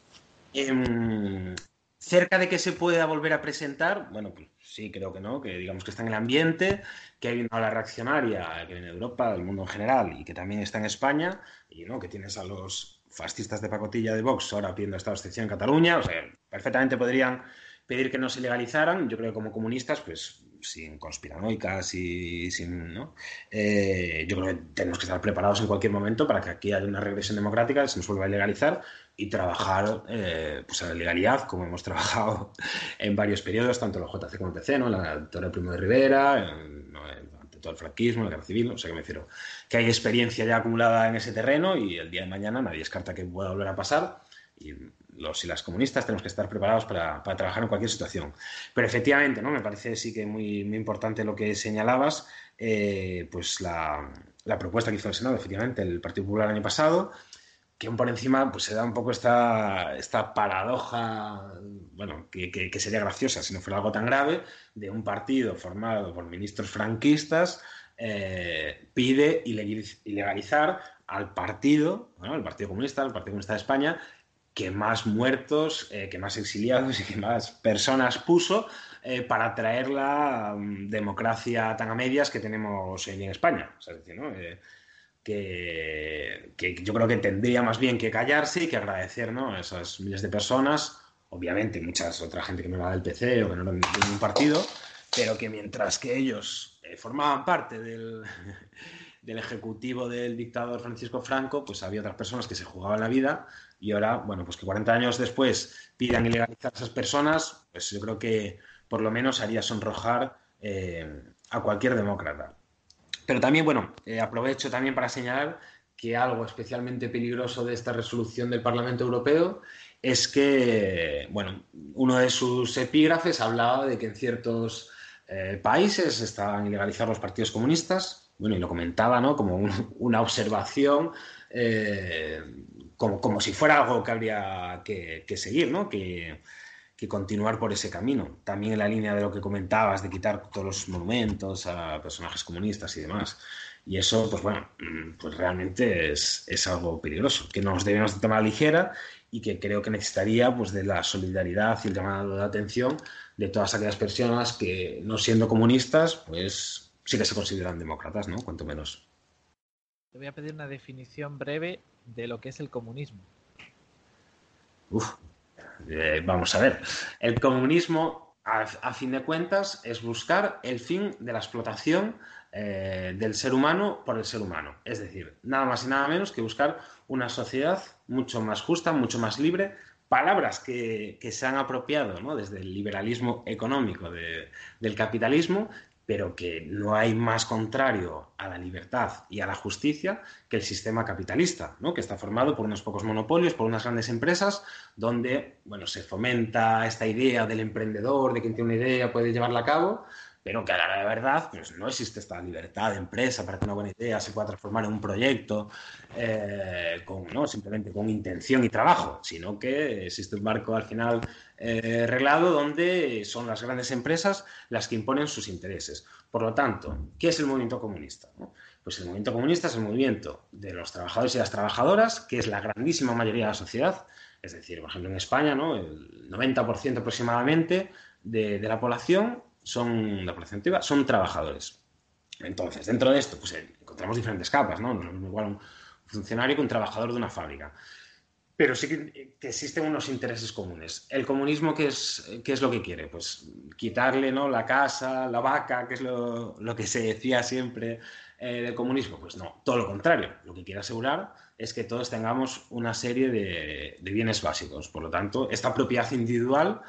Em, cerca de que se pueda volver a presentar, bueno, pues sí, creo que no, que digamos que está en el ambiente, que hay una ola reaccionaria que viene de Europa, del mundo en general, y que también está en España, y no, que tienes a los fascistas de pacotilla de Vox ahora pidiendo esta excepción en Cataluña, o sea, perfectamente podrían pedir que no se legalizaran, yo creo que como comunistas, pues sin conspiranoicas y sin. ¿no? Eh, yo creo que tenemos que estar preparados en cualquier momento para que aquí haya una regresión democrática, se nos vuelva a legalizar y trabajar eh, pues a la legalidad, como hemos [laughs] trabajado en varios periodos, tanto en la JC como en el TC, ¿no? en la doctora Primo de Rivera, ante todo el franquismo, la guerra civil, o sea que me refiero que hay experiencia ya acumulada en ese terreno y el día de mañana nadie descarta que pueda volver a pasar y los y las comunistas tenemos que estar preparados para, trabajar en cualquier situación. Pero efectivamente, ¿no? me parece sí que muy, muy importante lo que señalabas, eh, pues la, propuesta que hizo el Senado, efectivamente, el Partido Popular el año pasado, que por encima pues, se da un poco esta, esta paradoja, bueno, que, sería graciosa si no fuera algo tan grave, de un partido formado por ministros franquistas eh, pide ilegalizar al partido, el Partido Comunista, el Partido Comunista de España, que más muertos, eh, que más exiliados y que más personas puso eh, para traer la mm, democracia tan a medias que tenemos hoy en España. es decir, ¿no? Eh, que, yo creo que tendría más bien que callarse y que agradecer ¿no? a esas miles de personas, obviamente muchas otra gente que no era del PC o que no era de ningún partido, pero que mientras que ellos formaban parte del, [laughs] del ejecutivo del dictador Francisco Franco, pues había otras personas que se jugaban la vida y ahora, bueno, pues que 40 años después pidan ilegalizar a esas personas, pues yo creo que por lo menos haría sonrojar eh, a cualquier demócrata. Pero también, bueno, eh, aprovecho también para señalar que algo especialmente peligroso de esta resolución del Parlamento Europeo es que, bueno, uno de sus epígrafes hablaba de que en ciertos eh, países estaban ilegalizados los partidos comunistas, bueno, y lo comentaba, ¿no? Como una observación como, si fuera algo que habría que, seguir, ¿no? Que, continuar por ese camino. También en la línea de lo que comentabas, de quitar todos los monumentos a personajes comunistas y demás. Y eso, pues bueno, mm, pues realmente es, algo peligroso, que nos debemos de tomar ligera y que creo que necesitaría pues de la solidaridad y el llamado de atención de todas aquellas personas que, no siendo comunistas, pues sí que se consideran demócratas, ¿no? Cuanto menos. Te voy a pedir una definición breve de lo que es el comunismo. Uf, eh, vamos a ver. El comunismo, a, fin de cuentas, es buscar el fin de la explotación eh, del ser humano por el ser humano. Es decir, nada más y nada menos que buscar una sociedad mucho más justa, mucho más libre. Palabras que, se han apropiado desde el liberalismo económico del capitalismo, pero que no hay más contrario a la libertad y a la justicia que el sistema capitalista, ¿no? que está formado por unos pocos monopolios, por unas grandes empresas, donde bueno, se fomenta esta idea del emprendedor, de quien tiene una idea puede llevarla a cabo, pero que a la verdad pues, no existe esta libertad de empresa para que una buena idea se pueda transformar en un proyecto eh, con, ¿no? simplemente con intención y trabajo, sino que existe un marco al final eh, reglado donde son las grandes empresas las que imponen sus intereses. Por lo tanto, ¿qué es el movimiento comunista? Pues el movimiento comunista es el movimiento de los trabajadores y las trabajadoras, que es la grandísima mayoría de la sociedad, es decir, por ejemplo, en España, ¿no? el 90% aproximadamente de, de la población son, la población son trabajadores. Entonces, dentro de esto, pues eh, encontramos diferentes capas, ¿no? No es lo mismo igual un funcionario que un trabajador de una fábrica. Pero sí que, existen unos intereses comunes. El comunismo, ¿qué es, qué es lo que quiere? Pues quitarle ¿no? la casa, la vaca, que es lo, lo que se decía siempre eh, del comunismo. Pues no, todo lo contrario. Lo que quiere asegurar es que todos tengamos una serie de, de bienes básicos. Por lo tanto, esta propiedad individual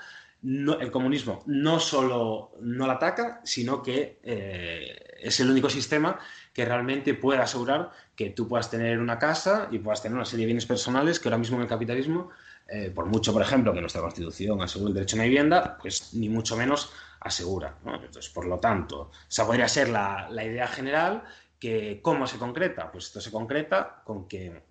el comunismo no solo no la ataca, sino que eh, es el único sistema que realmente puede asegurar que tú puedas tener una casa y puedas tener una serie de bienes personales que ahora mismo en el capitalismo, eh, por mucho, por ejemplo, que nuestra Constitución asegure el derecho a una vivienda, pues ni mucho menos asegura. Entonces, por lo tanto, esa podría ser la, la idea general que cómo se concreta. Pues esto se concreta con que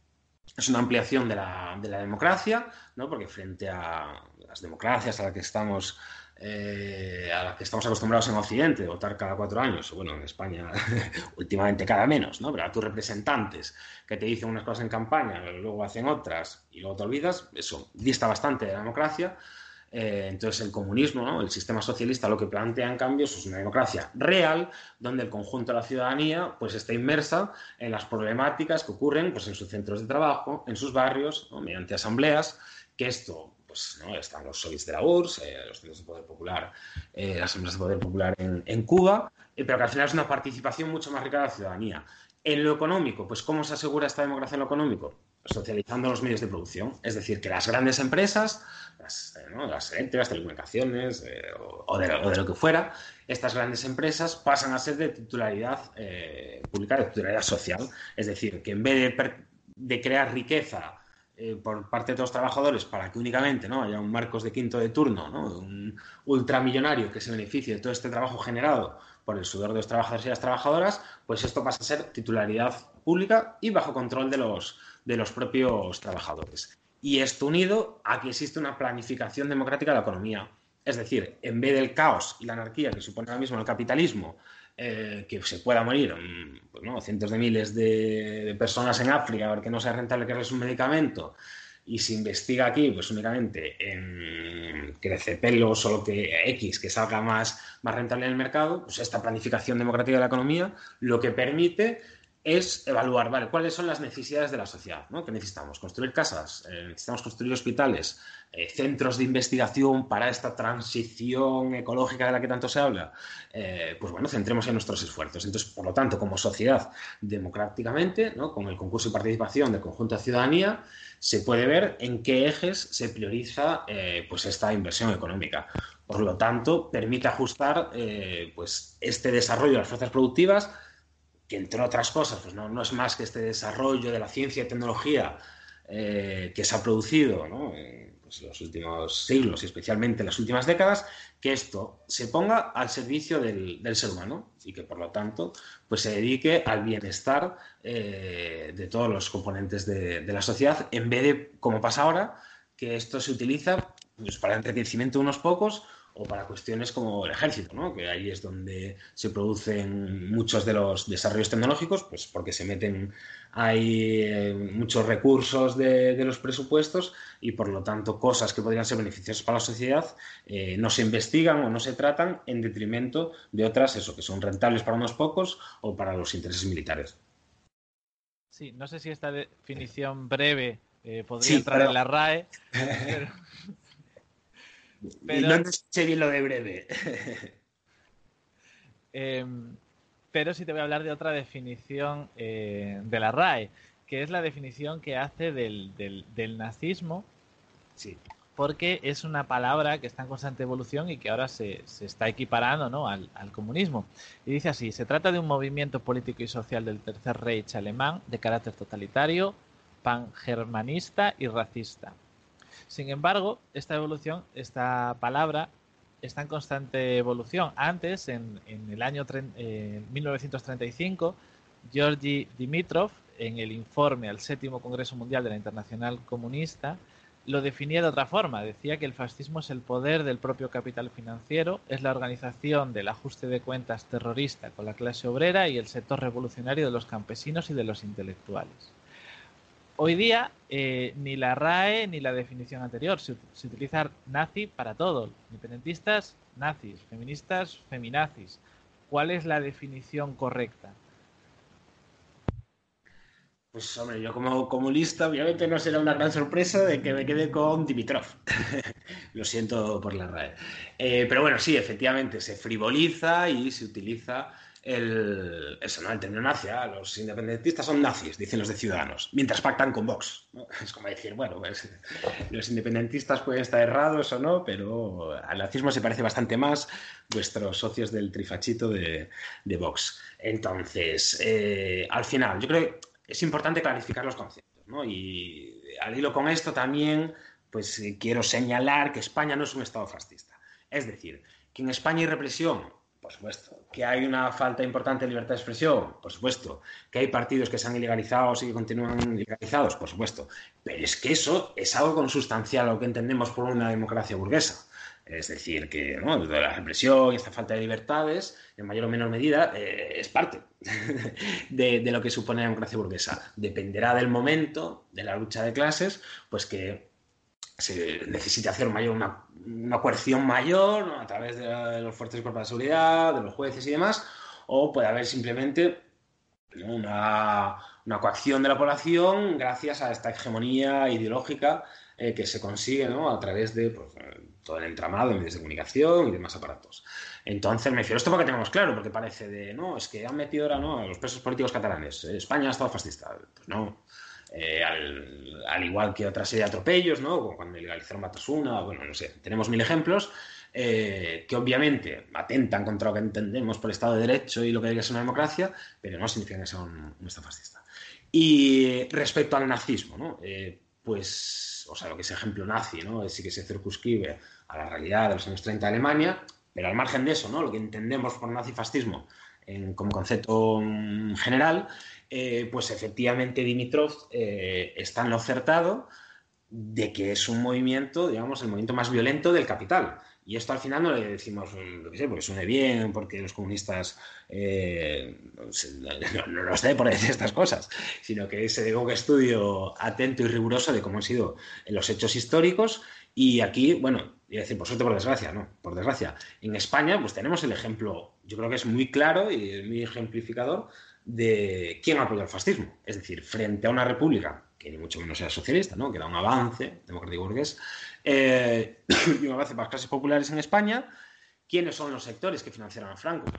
es una ampliación de la, de la democracia, ¿no? porque frente a las democracias a las que estamos eh, a las que estamos acostumbrados en Occidente, votar cada cuatro años, bueno, en España [laughs] últimamente cada menos, ¿no? Pero a tus representantes que te dicen unas cosas en campaña, luego hacen otras y luego te olvidas, eso dista bastante de la democracia. Eh, entonces el comunismo, el sistema socialista, lo que plantea en cambio es una democracia real, donde el conjunto de la ciudadanía pues, está inmersa en las problemáticas que ocurren pues, en sus centros de trabajo, en sus barrios, mediante asambleas, que esto pues ¿no? están los sois de la URSS, eh, los centros de poder popular, eh, las empresas de poder popular en, en Cuba, pero que al final es una participación mucho más rica de la ciudadanía. En lo económico, pues ¿cómo se asegura esta democracia en lo económico? Socializando los medios de producción. Es decir, que las grandes empresas las, eh, ¿no? las telecomunicaciones eh, o, de, lo que fuera, estas grandes empresas pasan a ser de titularidad eh, pública, de titularidad social. Es decir, que en vez de, crear riqueza por parte de los trabajadores para que únicamente ¿no? haya un Marcos de quinto de turno, ¿no? un ultramillonario que se beneficie de todo este trabajo generado por el sudor de los trabajadores y las trabajadoras, pues esto pasa a ser titularidad pública y bajo control de los, de los propios trabajadores. Y esto unido a que existe una planificación democrática de la economía. Es decir, en vez del caos y la anarquía que supone ahora mismo el capitalismo, eh, que se pueda morir mm, pues, cientos de miles de, personas en África porque no sea rentable que un medicamento y se investiga aquí pues únicamente en crece pelos o lo que X que salga más, más rentable en el mercado, pues esta planificación democrática de la economía lo que permite es evaluar, cuáles son las necesidades de la sociedad, ¿no? ¿Qué necesitamos? ¿Construir casas? Eh, ¿Necesitamos construir hospitales? Eh, ¿Centros de investigación para esta transición ecológica de la que tanto se habla? Eh, pues bueno, centremos en nuestros esfuerzos. Entonces, por lo tanto, como sociedad, democráticamente, con el concurso y participación del conjunto de ciudadanía, se puede ver en qué ejes se prioriza pues esta inversión económica. Por lo tanto, permite ajustar pues este desarrollo de las fuerzas productivas que entre otras cosas pues no, es más que este desarrollo de la ciencia y tecnología eh, que se ha producido en pues, los últimos siglos y especialmente en las últimas décadas, que esto se ponga al servicio del, ser humano y que por lo tanto pues, se dedique al bienestar eh, de todos los componentes de, la sociedad en vez de, como pasa ahora, que esto se utiliza pues, para el entretenimiento de unos pocos o para cuestiones como el ejército, ¿no? que ahí es donde se producen muchos de los desarrollos tecnológicos, pues porque se meten ahí eh, muchos recursos de, los presupuestos y por lo tanto cosas que podrían ser beneficiosas para la sociedad eh, no se investigan o no se tratan en detrimento de otras, eso, que son rentables para unos pocos o para los intereses militares. Sí, no sé si esta definición breve eh, podría entrar en la RAE. [laughs] Pero... No sé bien lo de breve. [laughs] Em, pero sí te voy a hablar de otra definición eh, de la RAE, que es la definición que hace del, nazismo. Sí. porque es una palabra que está en constante evolución y que ahora se, está equiparando ¿no? al, comunismo. Y dice así, se trata de un movimiento político y social del Tercer Reich alemán de carácter totalitario, pangermanista y racista. Sin embargo, esta evolución, esta palabra, está en constante evolución. Antes, en, el año 1935, Georgi Dimitrov, en el informe al séptimo Congreso Mundial de la Internacional Comunista, lo definía de otra forma. Decía que el fascismo es el poder del propio capital financiero, es la organización del ajuste de cuentas terrorista con la clase obrera y el sector revolucionario de los campesinos y de los intelectuales. Hoy día eh, ni la RAE ni la definición anterior. Se, se, utiliza nazi para todo. Independentistas, nazis. Feministas, feminazis. ¿Cuál es la definición correcta? Pues hombre, yo como comunista obviamente no será una gran sorpresa de que me quede con Dimitrov. [laughs] Lo siento por la RAE. Eh, pero bueno, sí, efectivamente, se frivoliza y se utiliza el, eso, ¿no? término nazi. Los independentistas son nazis, dicen los de Ciudadanos, mientras pactan con Vox. [laughs] Es como decir, bueno, pues, [laughs] los independentistas pueden estar errados o no, pero al nazismo se parece bastante más vuestros socios del trifachito de, de Vox. Entonces, eh, al final, yo creo que es importante clarificar los conceptos, ¿no? Y al hilo con esto también, pues eh, quiero señalar que España no es un Estado fascista. Es decir, que en España hay represión, por supuesto. Que hay una falta importante de libertad de expresión, por supuesto. Que hay partidos que se han ilegalizado y que continúan ilegalizados, por supuesto. Pero es que eso es algo consustancial a lo que entendemos por una democracia burguesa. Es decir, que la represión y esta falta de libertades, en mayor o menor medida, eh, es parte [laughs] de, lo que supone la democracia burguesa. Dependerá del momento de la lucha de clases, pues que se necesite hacer mayor, una, coerción mayor a través de, los fuerzas de seguridad, de los jueces y demás, o puede haber simplemente una, coacción de la población gracias a esta hegemonía ideológica eh, que se consigue a través de pues, todo el entramado de medios de comunicación y demás aparatos. Entonces, me refiero esto para que tengamos claro, porque parece de, no, es que han metido ahora ¿no? a los presos políticos catalanes. Eh, España ha estado fascista. Pues no. Eh, al, igual que otra serie de atropellos, ¿no? Como cuando legalizaron Batasuna, bueno, no sé, tenemos mil ejemplos. Eh, que obviamente atentan contra lo que entendemos por el Estado de Derecho y lo que debería ser una democracia, pero no significa que sea un, Estado fascista. Y respecto al nazismo, ¿no? pues, o sea, lo que es ejemplo nazi, ¿no? Sí que se circunscribe a la realidad de los años 30 de Alemania, pero al margen de eso, ¿no? Lo que entendemos por nazifascismo como concepto general, eh, pues efectivamente Dimitrov eh, está en lo acertado de que es un movimiento, digamos, el movimiento más violento del capital. Y esto al final no le decimos, lo que sé, porque suene bien, porque los comunistas eh, no, lo sé por decir estas cosas, sino que debe un estudio atento y riguroso de cómo han sido los hechos históricos. Y aquí, bueno, a decir por suerte, por desgracia, no, por desgracia. En España, pues tenemos el ejemplo, yo creo que es muy claro y muy ejemplificador de quién apoya el fascismo. Es decir, frente a una república que ni mucho menos sea socialista, ¿no? que da un avance democrático burgués, eh, [coughs] y una vez más clases populares en España, ¿quiénes son los sectores que financiaron a Franco?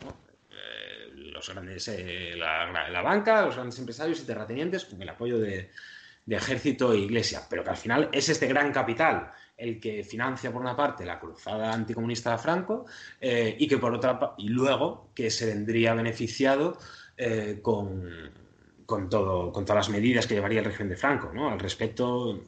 Eh, los grandes, eh, la, banca, los grandes empresarios y terratenientes con el apoyo de, ejército e iglesia, pero que al final es este gran capital el que financia por una parte la cruzada anticomunista de Franco y que por otra y luego que se vendría beneficiado con, con, todo, con todas las medidas que llevaría el régimen de Franco. ¿no? Al respecto,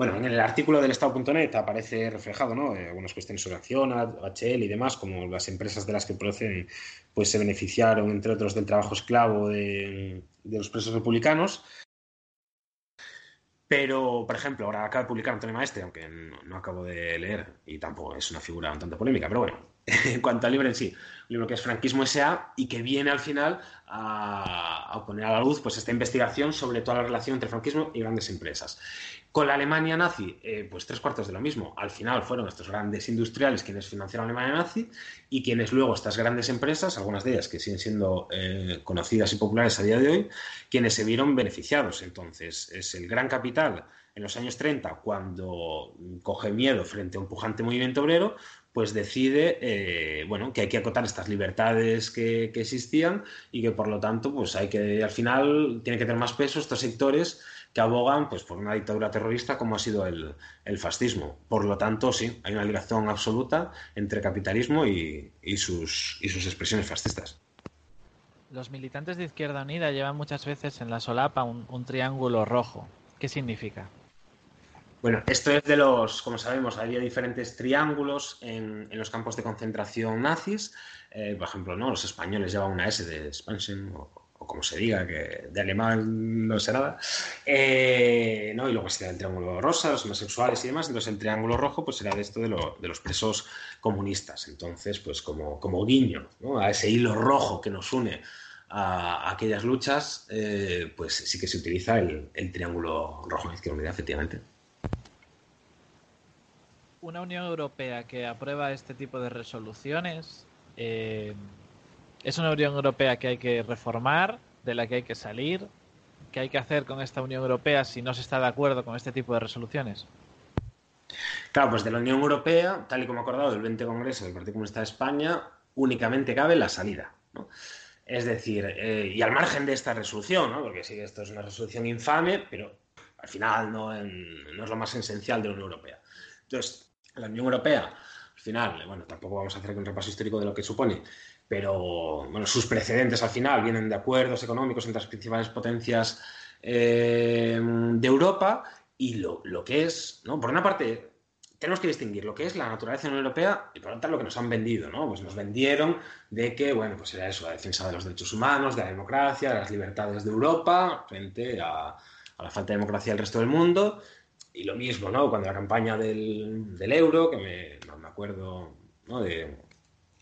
bueno, en el artículo del Estado.net aparece reflejado, ¿no? Eh, algunas cuestiones sobre acción, HL y demás, como las empresas de las que proceden, pues se beneficiaron, entre otros, del trabajo esclavo de, los presos republicanos. Pero, por ejemplo, ahora acaba de publicar Antonio Maestre, aunque no, acabo de leer, y tampoco es una figura un tanto polémica, pero bueno, [laughs] en cuanto al libro en sí, un libro que es Franquismo S.A. y que viene al final a, a, poner a la luz pues esta investigación sobre toda la relación entre franquismo y grandes empresas. Con la Alemania nazi, eh, pues tres cuartos de lo mismo. Al final fueron estos grandes industriales quienes financiaron la Alemania nazi y quienes luego estas grandes empresas, algunas de ellas que siguen siendo eh, conocidas y populares a día de hoy, quienes se vieron beneficiados. Entonces, es el gran capital en los años 30, cuando coge miedo frente a un pujante movimiento obrero, pues decide eh, bueno, que hay que acotar estas libertades que, que, existían y que por lo tanto pues hay que al final tiene que tener más peso estos sectores que abogan pues, por una dictadura terrorista como ha sido el, fascismo. Por lo tanto, sí, hay una ligación absoluta entre capitalismo y, sus, y sus expresiones fascistas. Los militantes de Izquierda Unida llevan muchas veces en la solapa un, triángulo rojo. ¿Qué significa? Bueno, esto es de los, como sabemos, había diferentes triángulos en, los campos de concentración nazis. Eh, por ejemplo, ¿no? los españoles llevan una S de expansion o, como se diga, que de alemán no sé nada. Eh, ¿no? Y luego está el triángulo rosa, los homosexuales y demás. Entonces el triángulo rojo pues será de esto de, los presos comunistas. Entonces, pues como, como guiño ¿no? a ese hilo rojo que nos une a, aquellas luchas, eh, pues sí que se utiliza el, triángulo rojo en izquierda unidad, efectivamente. Una Unión Europea que aprueba este tipo de resoluciones eh, es una Unión Europea que hay que reformar, de la que hay que salir. ¿Qué hay que hacer con esta Unión Europea si no se está de acuerdo con este tipo de resoluciones? Claro, pues de la Unión Europea, tal y como acordado del 20 Congreso del Partido Comunista de España, únicamente cabe la salida. ¿no? Es decir, eh, y al margen de esta resolución, ¿no? porque sí, esto es una resolución infame, pero al final no, es lo más esencial de la Unión Europea. Entonces, la Unión Europea, al final, bueno, tampoco vamos a hacer un repaso histórico de lo que supone, pero bueno, sus precedentes al final vienen de acuerdos económicos entre las principales potencias eh, de Europa y lo, lo, que es, ¿no? Por una parte, tenemos que distinguir lo que es la naturaleza Europea y por tanto lo que nos han vendido, ¿no? Pues nos vendieron de que, bueno, pues era eso, la defensa de los derechos humanos, de la democracia, de las libertades de Europa frente a, la falta de democracia del resto del mundo. Y lo mismo, ¿no? Cuando la campaña del, euro, que me, me acuerdo, ¿no? De,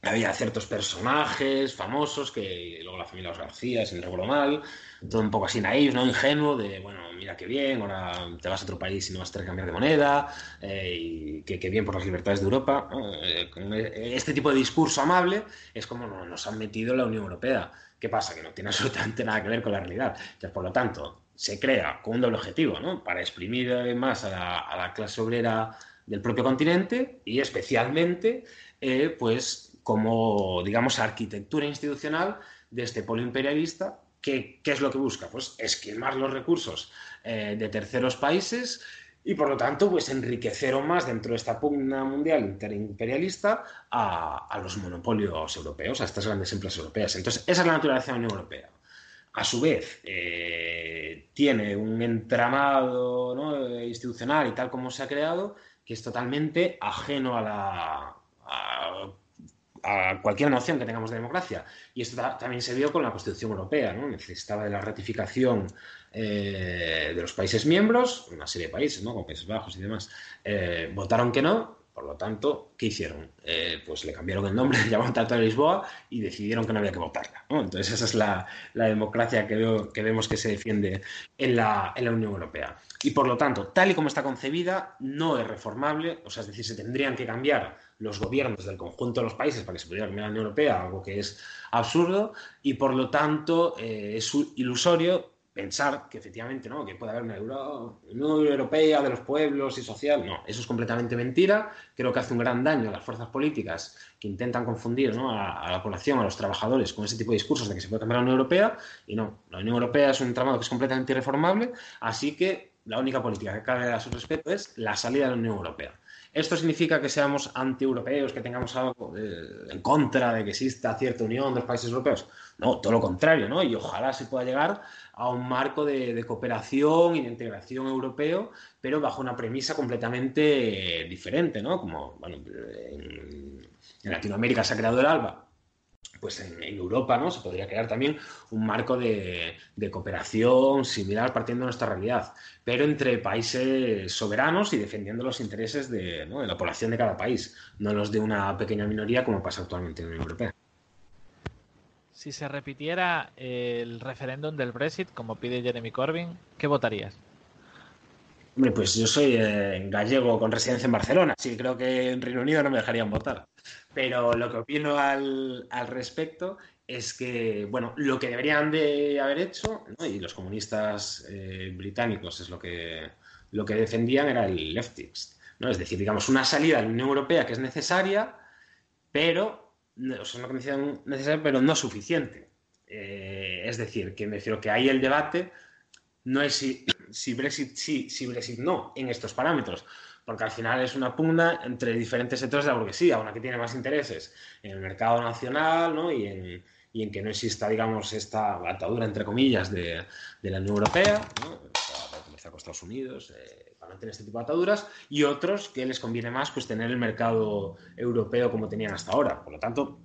había ciertos personajes famosos que luego la familia Los García, si no recuerdo mal, todo un poco así naif, ¿no? Ingenuo, de, bueno, mira qué bien, ahora te vas a otro país y no vas a tener que cambiar de moneda, eh, y qué bien por las libertades de Europa. Eh, e, este tipo de discurso amable es como nos han metido la Unión Europea. ¿Qué pasa? Que no tiene [laughs] absolutamente nada que ver con la realidad. Entonces, por lo tanto, se crea con un doble objetivo, ¿no? Para exprimir más a la, a la clase obrera del propio continente y especialmente, eh, pues, como, digamos, arquitectura institucional de este polo imperialista. ¿Qué, es lo que busca? Pues esquilmar los recursos eh, de terceros países y, por lo tanto, pues enriquecer aún más dentro de esta pugna mundial interimperialista a, los monopolios europeos, a estas grandes empresas europeas. Entonces, esa es la naturaleza de la Unión Europea a su vez eh, tiene un entramado institucional y tal como se ha creado que es totalmente ajeno a la, a cualquier noción que tengamos de democracia. Y esto también se vio con la Constitución Europea, ¿no? Necesitaba de la ratificación eh, de los países miembros, una serie de países, ¿no? Como Países Bajos y demás, eh, votaron que no, por lo tanto, ¿qué hicieron? Eh, pues le cambiaron el nombre, [laughs] le llamaron Tratado de Lisboa y decidieron que no había que votarla. Entonces, esa es la, democracia que, que, vemos que se defiende en la, en la, Unión Europea. Y por lo tanto, tal y como está concebida, no es reformable, o sea, es decir, se tendrían que cambiar los gobiernos del conjunto de los países para que se pudiera cambiar la Unión Europea, algo que es absurdo, y por lo tanto eh, es ilusorio pensar que efectivamente no, que puede haber una Unión Europea de los pueblos y social. No, eso es completamente mentira. Creo que hace un gran daño a las fuerzas políticas que intentan confundir a, la población, a los trabajadores, con ese tipo de discursos de que se puede cambiar la Unión Europea. Y no, la Unión Europea es un tramado que es completamente irreformable, así que la única política que cabe a su respeto es la salida de la Unión Europea. ¿Esto significa que seamos anti-europeos, que tengamos algo en contra de que exista cierta unión de los países europeos? No, todo lo contrario, ¿no? Y ojalá se pueda llegar a un marco de, cooperación y de integración europeo, pero bajo una premisa completamente diferente, ¿no? Como, bueno, en Latinoamérica se ha creado el ALBA, pues en, Europa ¿no? se podría crear también un marco de, cooperación similar partiendo de nuestra realidad, pero entre países soberanos y defendiendo los intereses de, la población de cada país, no los de una pequeña minoría como pasa actualmente en la Unión Europea. Si se repitiera el referéndum del Brexit, como pide Jeremy Corbyn, ¿qué votarías? Hombre, pues yo soy eh, gallego con residencia en Barcelona, sí, creo que en Reino Unido no me dejarían votar. Pero lo que opino al, respecto es que, bueno, lo que deberían de haber hecho, y los comunistas eh, británicos es lo que, lo que defendían, era el leftist. ¿no? Es decir, digamos, una salida de la Unión Europea que es necesaria, pero, o sea, una necesaria, pero no suficiente. Eh, es decir, que me refiero que ahí el debate no es si, si Brexit sí, si Brexit no, en estos parámetros porque al final es una pugna entre diferentes sectores de la burguesía, una que tiene más intereses en el mercado nacional ¿no? y, en, y, en, que no exista, digamos, esta atadura, entre comillas, de, de la Unión Europea, ¿no? con Estados Unidos, eh, para no tener este tipo de ataduras, y otros que les conviene más pues, tener el mercado europeo como tenían hasta ahora. Por lo tanto,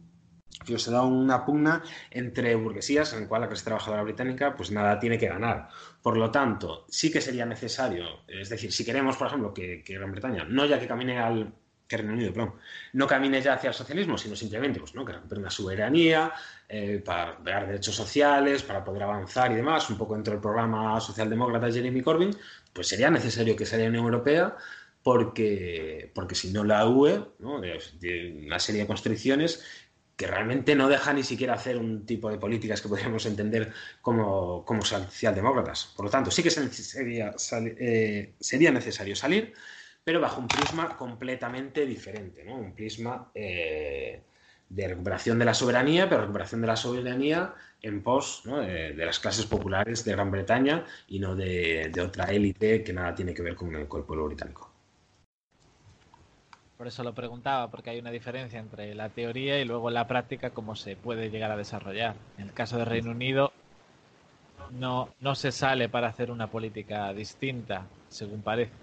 se da una pugna entre burguesías en la cual la clase trabajadora británica pues nada tiene que ganar. Por lo tanto, sí que sería necesario, es decir, si queremos, por ejemplo, que, Gran Bretaña, no ya que camine al que Reino Unido, perdón, no camine ya hacia el socialismo, sino simplemente pues, ¿no? que recupere soberanía eh, para crear derechos sociales, para poder avanzar y demás, un poco dentro del programa socialdemócrata de Jeremy Corbyn, pues sería necesario que sea la Unión Europea porque, porque si no la UE, ¿no? una serie de constricciones que realmente no deja ni siquiera hacer un tipo de políticas que podríamos entender como, como socialdemócratas. Por lo tanto, sí que sería, eh, sería necesario salir, pero bajo un prisma completamente diferente, ¿no? un prisma eh, de recuperación de la soberanía, pero recuperación de la soberanía en pos de, las clases populares de Gran Bretaña y no de, otra élite que nada tiene que ver con el pueblo británico. Por eso lo preguntaba, porque hay una diferencia entre la teoría y luego la práctica, cómo se puede llegar a desarrollar. En el caso de Reino Unido, no, no se sale para hacer una política distinta, según parece.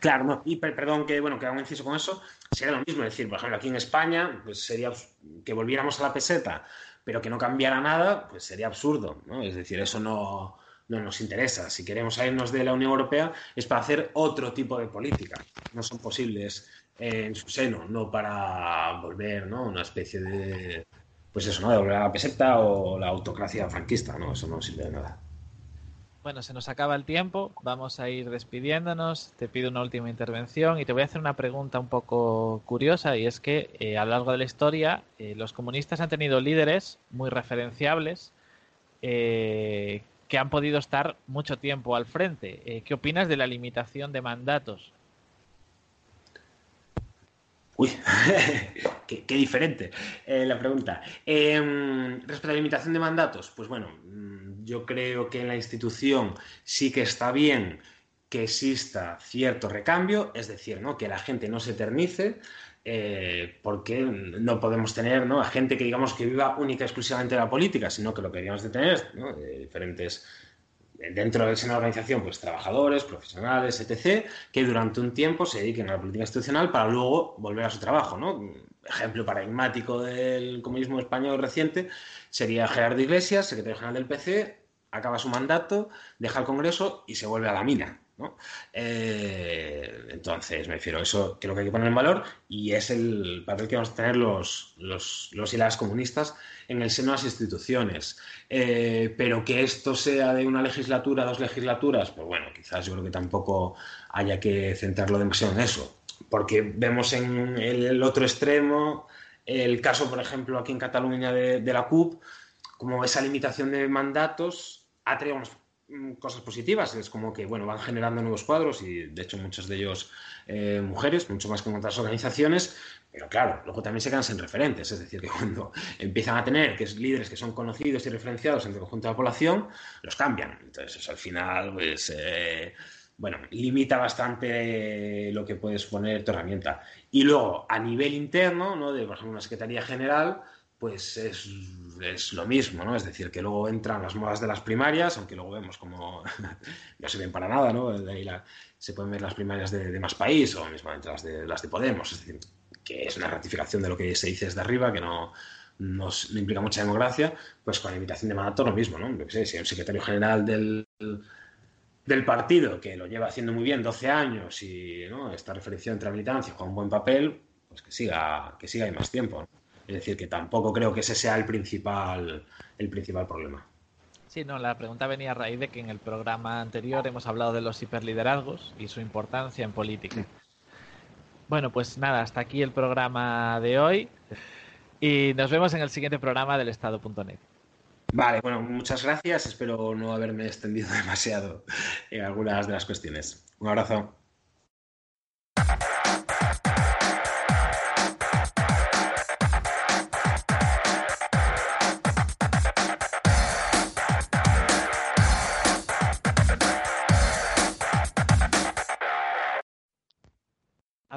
Claro, no, y perdón que bueno que haga un inciso con eso, sería lo mismo, es decir, por ejemplo, aquí en España, pues sería que volviéramos a la peseta, pero que no cambiara nada, pues sería absurdo, ¿no? Es decir, eso no, no nos interesa. Si queremos salirnos de la Unión Europea es para hacer otro tipo de política. No son posibles en su seno, no para volver, ¿no? Una especie de, pues eso, ¿no? De volver a la peseta o la autocracia franquista, ¿no? Eso no sirve de nada. Bueno, se nos acaba el tiempo, vamos a ir despidiéndonos, te pido una última intervención y te voy a hacer una pregunta un poco curiosa y es que eh, a lo largo de la historia eh, los comunistas han tenido líderes muy referenciables eh, que han podido estar mucho tiempo al frente. ¿Qué opinas de la limitación de mandatos? Uy, [laughs] qué, diferente eh, la pregunta. Em, respecto a la limitación de mandatos, pues bueno, mm, yo creo que en la institución sí que está bien que exista cierto recambio, es decir, ¿no? que la gente no se eternice, eh, porque no podemos tener ¿no? a gente que digamos que viva única y exclusivamente de la política, sino que lo que deberíamos de tener ¿no? diferentes dentro de esa organización, pues trabajadores, profesionales, etc., que durante un tiempo se dediquen a la política institucional para luego volver a su trabajo, ¿no? Ejemplo paradigmático del comunismo español reciente sería Gerardo Iglesias, secretario general del PC, acaba su mandato, deja el Congreso y se vuelve a la mina. Eh, entonces, me refiero, eso creo que hay que poner en valor y es el papel que vamos a tener los, los, los y las comunistas en el seno de las instituciones. Eh, pero que esto sea de una legislatura, dos legislaturas, pues bueno, quizás yo creo que tampoco haya que centrarlo demasiado en eso, porque vemos en el, otro extremo el caso, por ejemplo, aquí en Cataluña de, la CUP, como esa limitación de mandatos ha traído Mm, cosas positivas. Es como que, bueno, van generando nuevos cuadros y, de hecho, muchos de ellos eh, mujeres, mucho más que en otras organizaciones. Pero claro, luego también se quedan sin referentes. Es decir, que cuando [laughs] empiezan a tener que es líderes que son conocidos y referenciados entre el conjunto de la población, los cambian. Entonces, al final, pues, eh, bueno, limita bastante lo que puede suponer tu herramienta. Y luego, a nivel interno, ¿no? De, por ejemplo, una Secretaría General, pues es, es, lo mismo, ¿no? Es decir, que luego entran las modas de las primarias, aunque luego vemos como [laughs] no se ven para nada, ¿no? De ahí se pueden ver las primarias de, Más País o mismamente las de, las de Podemos, es decir, que es una ratificación de lo que se dice desde arriba, que no, no, implica mucha democracia, pues con la invitación de mandato lo mismo, ¿no? Yo sé, si un secretario general del, del partido que lo lleva haciendo muy bien 12 años y ¿no? está referenciado entre la militancia con un buen papel, pues que siga, que siga ahí más tiempo. ¿no? Es decir, que tampoco creo que ese sea el principal, el principal problema. Sí, no, la pregunta venía a raíz de que en el programa anterior hemos hablado de los hiperliderazgos y su importancia en política. Bueno, pues nada, hasta aquí el programa de hoy y nos vemos en el siguiente programa del Estado.net. Vale, bueno, muchas gracias. Espero no haberme extendido [laughs] demasiado en algunas de las cuestiones. Un abrazo.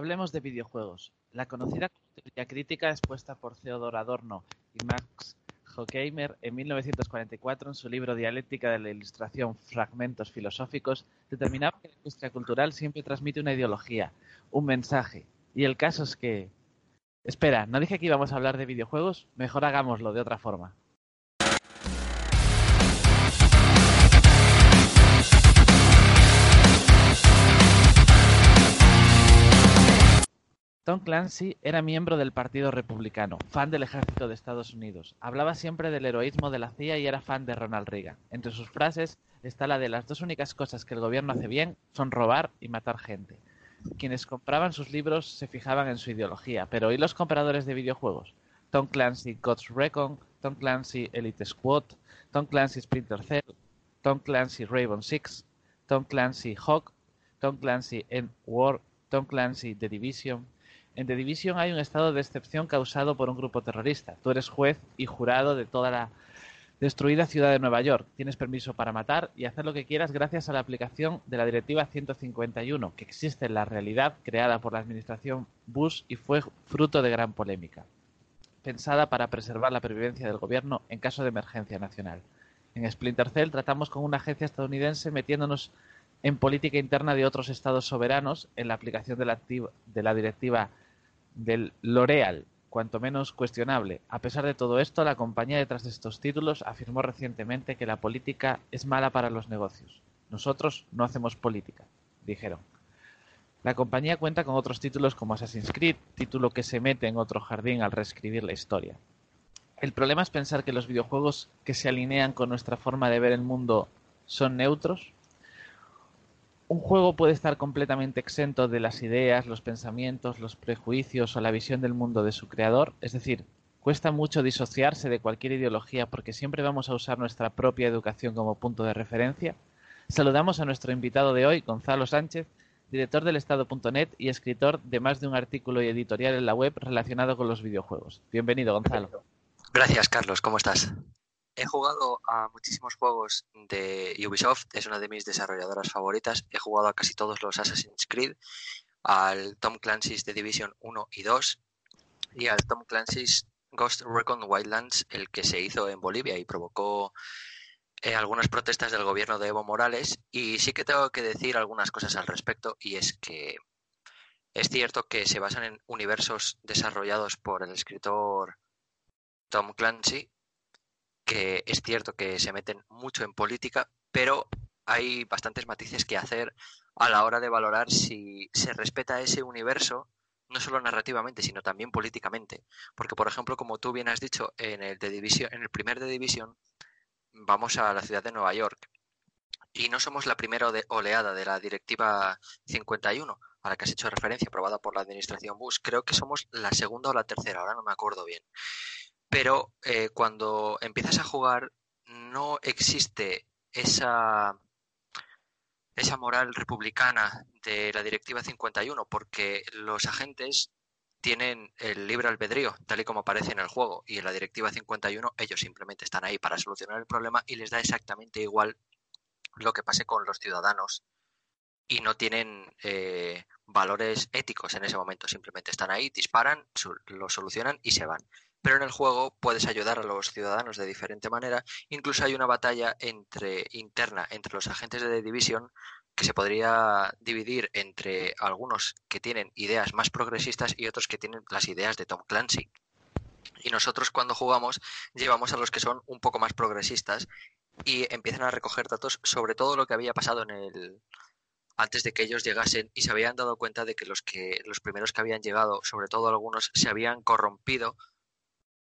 Hablemos de videojuegos. La conocida teoría crítica expuesta por Theodor Adorno y Max Horkheimer en 1944 en su libro Dialéctica de la Ilustración Fragmentos Filosóficos determinaba que la industria cultural siempre transmite una ideología, un mensaje. Y el caso es que... Espera, ¿no dije que íbamos a hablar de videojuegos? Mejor hagámoslo de otra forma. Tom Clancy era miembro del Partido Republicano, fan del ejército de Estados Unidos. Hablaba siempre del heroísmo de la CIA y era fan de Ronald Reagan. Entre sus frases está la de las dos únicas cosas que el gobierno hace bien son robar y matar gente. Quienes compraban sus libros se fijaban en su ideología, pero ¿y los compradores de videojuegos? Tom Clancy Ghost Recon, Tom Clancy Elite Squad, Tom Clancy Splinter Cell, Tom Clancy Raven Six, Tom Clancy Hawk, Tom Clancy End War, Tom Clancy The Division, en The Division hay un estado de excepción causado por un grupo terrorista. Tú eres juez y jurado de toda la destruida ciudad de Nueva York. Tienes permiso para matar y hacer lo que quieras gracias a la aplicación de la Directiva 151, que existe en la realidad creada por la administración Bush y fue fruto de gran polémica. Pensada para preservar la pervivencia del gobierno en caso de emergencia nacional. En Splinter Cell tratamos con una agencia estadounidense metiéndonos en política interna de otros estados soberanos en la aplicación de la, de la directiva del L'Oreal, cuanto menos cuestionable. A pesar de todo esto, la compañía detrás de estos títulos afirmó recientemente que la política es mala para los negocios. Nosotros no hacemos política, dijeron. La compañía cuenta con otros títulos como Assassin's Creed, título que se mete en otro jardín al reescribir la historia. El problema es pensar que los videojuegos que se alinean con nuestra forma de ver el mundo son neutros un juego puede estar completamente exento de las ideas, los pensamientos, los prejuicios o la visión del mundo de su creador, es decir, cuesta mucho disociarse de cualquier ideología porque siempre vamos a usar nuestra propia educación como punto de referencia. Saludamos a nuestro invitado de hoy, Gonzalo Sánchez, director del Estado.net y escritor de más de un artículo y editorial en la web relacionado con los videojuegos. Bienvenido, Gonzalo. Gracias, Carlos. ¿Cómo estás? He jugado a muchísimos juegos de Ubisoft, es una de mis desarrolladoras favoritas. He jugado a casi todos los Assassin's Creed, al Tom Clancy's The Division 1 y 2 y al Tom Clancy's Ghost Recon Wildlands, el que se hizo en Bolivia y provocó eh, algunas protestas del gobierno de Evo Morales. Y sí que tengo que decir algunas cosas al respecto y es que es cierto que se basan en universos desarrollados por el escritor Tom Clancy que es cierto que se meten mucho en política, pero hay bastantes matices que hacer a la hora de valorar si se respeta ese universo, no solo narrativamente, sino también políticamente. Porque, por ejemplo, como tú bien has dicho, en el, de en el primer de División vamos a la ciudad de Nueva York. Y no somos la primera oleada de la Directiva 51, a la que has hecho referencia, aprobada por la Administración Bush. Creo que somos la segunda o la tercera, ahora no me acuerdo bien pero eh, cuando empiezas a jugar no existe esa, esa moral republicana de la Directiva 51, porque los agentes tienen el libre albedrío, tal y como aparece en el juego, y en la Directiva 51 ellos simplemente están ahí para solucionar el problema y les da exactamente igual lo que pase con los ciudadanos y no tienen eh, valores éticos en ese momento, simplemente están ahí, disparan, lo solucionan y se van pero en el juego puedes ayudar a los ciudadanos de diferente manera. Incluso hay una batalla entre interna entre los agentes de The Division que se podría dividir entre algunos que tienen ideas más progresistas y otros que tienen las ideas de Tom Clancy. Y nosotros cuando jugamos llevamos a los que son un poco más progresistas y empiezan a recoger datos sobre todo lo que había pasado en el antes de que ellos llegasen y se habían dado cuenta de que los que los primeros que habían llegado, sobre todo algunos, se habían corrompido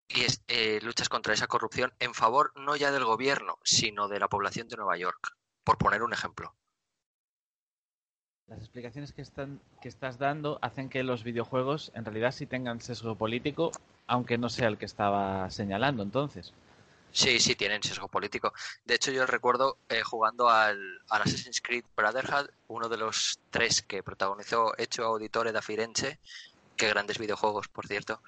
y eh, luchas contra esa corrupción en favor no ya del gobierno, sino de la población de Nueva York, por poner un ejemplo. Las explicaciones que, están, que estás dando hacen que los videojuegos en realidad sí tengan sesgo político, aunque no sea el que estaba señalando entonces. Sí, sí, tienen sesgo político. De hecho, yo recuerdo eh, jugando al, Assassin's Creed Brotherhood, uno de los tres que protagonizó Hecho Auditore da Firenze, qué grandes videojuegos, por cierto.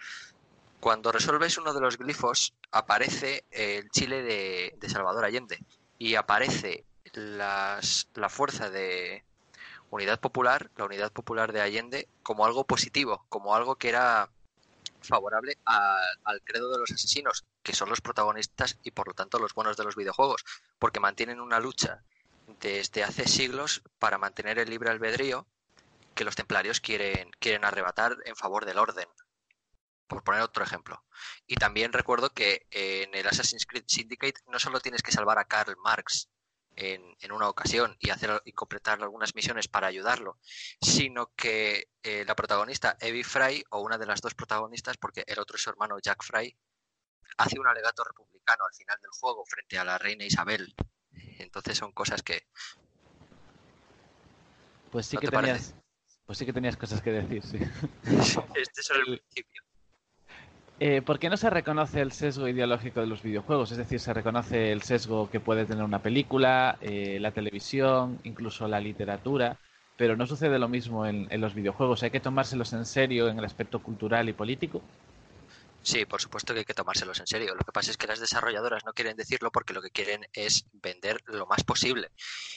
Cuando resuelves uno de los glifos, aparece el Chile de, Salvador Allende y aparece la fuerza de unidad popular, la unidad popular de Allende, como algo positivo, como algo que era favorable al credo de los asesinos, que son los protagonistas y por lo tanto los buenos de los videojuegos, porque mantienen una lucha desde hace siglos para mantener el libre albedrío que los templarios quieren, quieren arrebatar en favor del orden. Por poner otro ejemplo. Y también recuerdo que en el Assassin's Creed Syndicate no solo tienes que salvar a Karl Marx en, en una ocasión y hacer y completar algunas misiones para ayudarlo, sino que eh, la protagonista Evie Fry, o una de las dos protagonistas, porque el otro es su hermano Jack Fry, hace un alegato republicano al final del juego frente a la reina Isabel. Entonces son cosas que. Pues sí que tenías. Pues sí que tenías cosas que decir, sí. este es el principio. Eh, ¿Por qué no se reconoce el sesgo ideológico de los videojuegos? Es decir, se reconoce el sesgo que puede tener una película, eh, la televisión, incluso la literatura, pero no sucede lo mismo en, en los videojuegos. ¿Hay que tomárselos en serio en el aspecto cultural y político? Sí, por supuesto que hay que tomárselos en serio. Lo que pasa es que las desarrolladoras no quieren decirlo porque lo que quieren es vender lo más posible.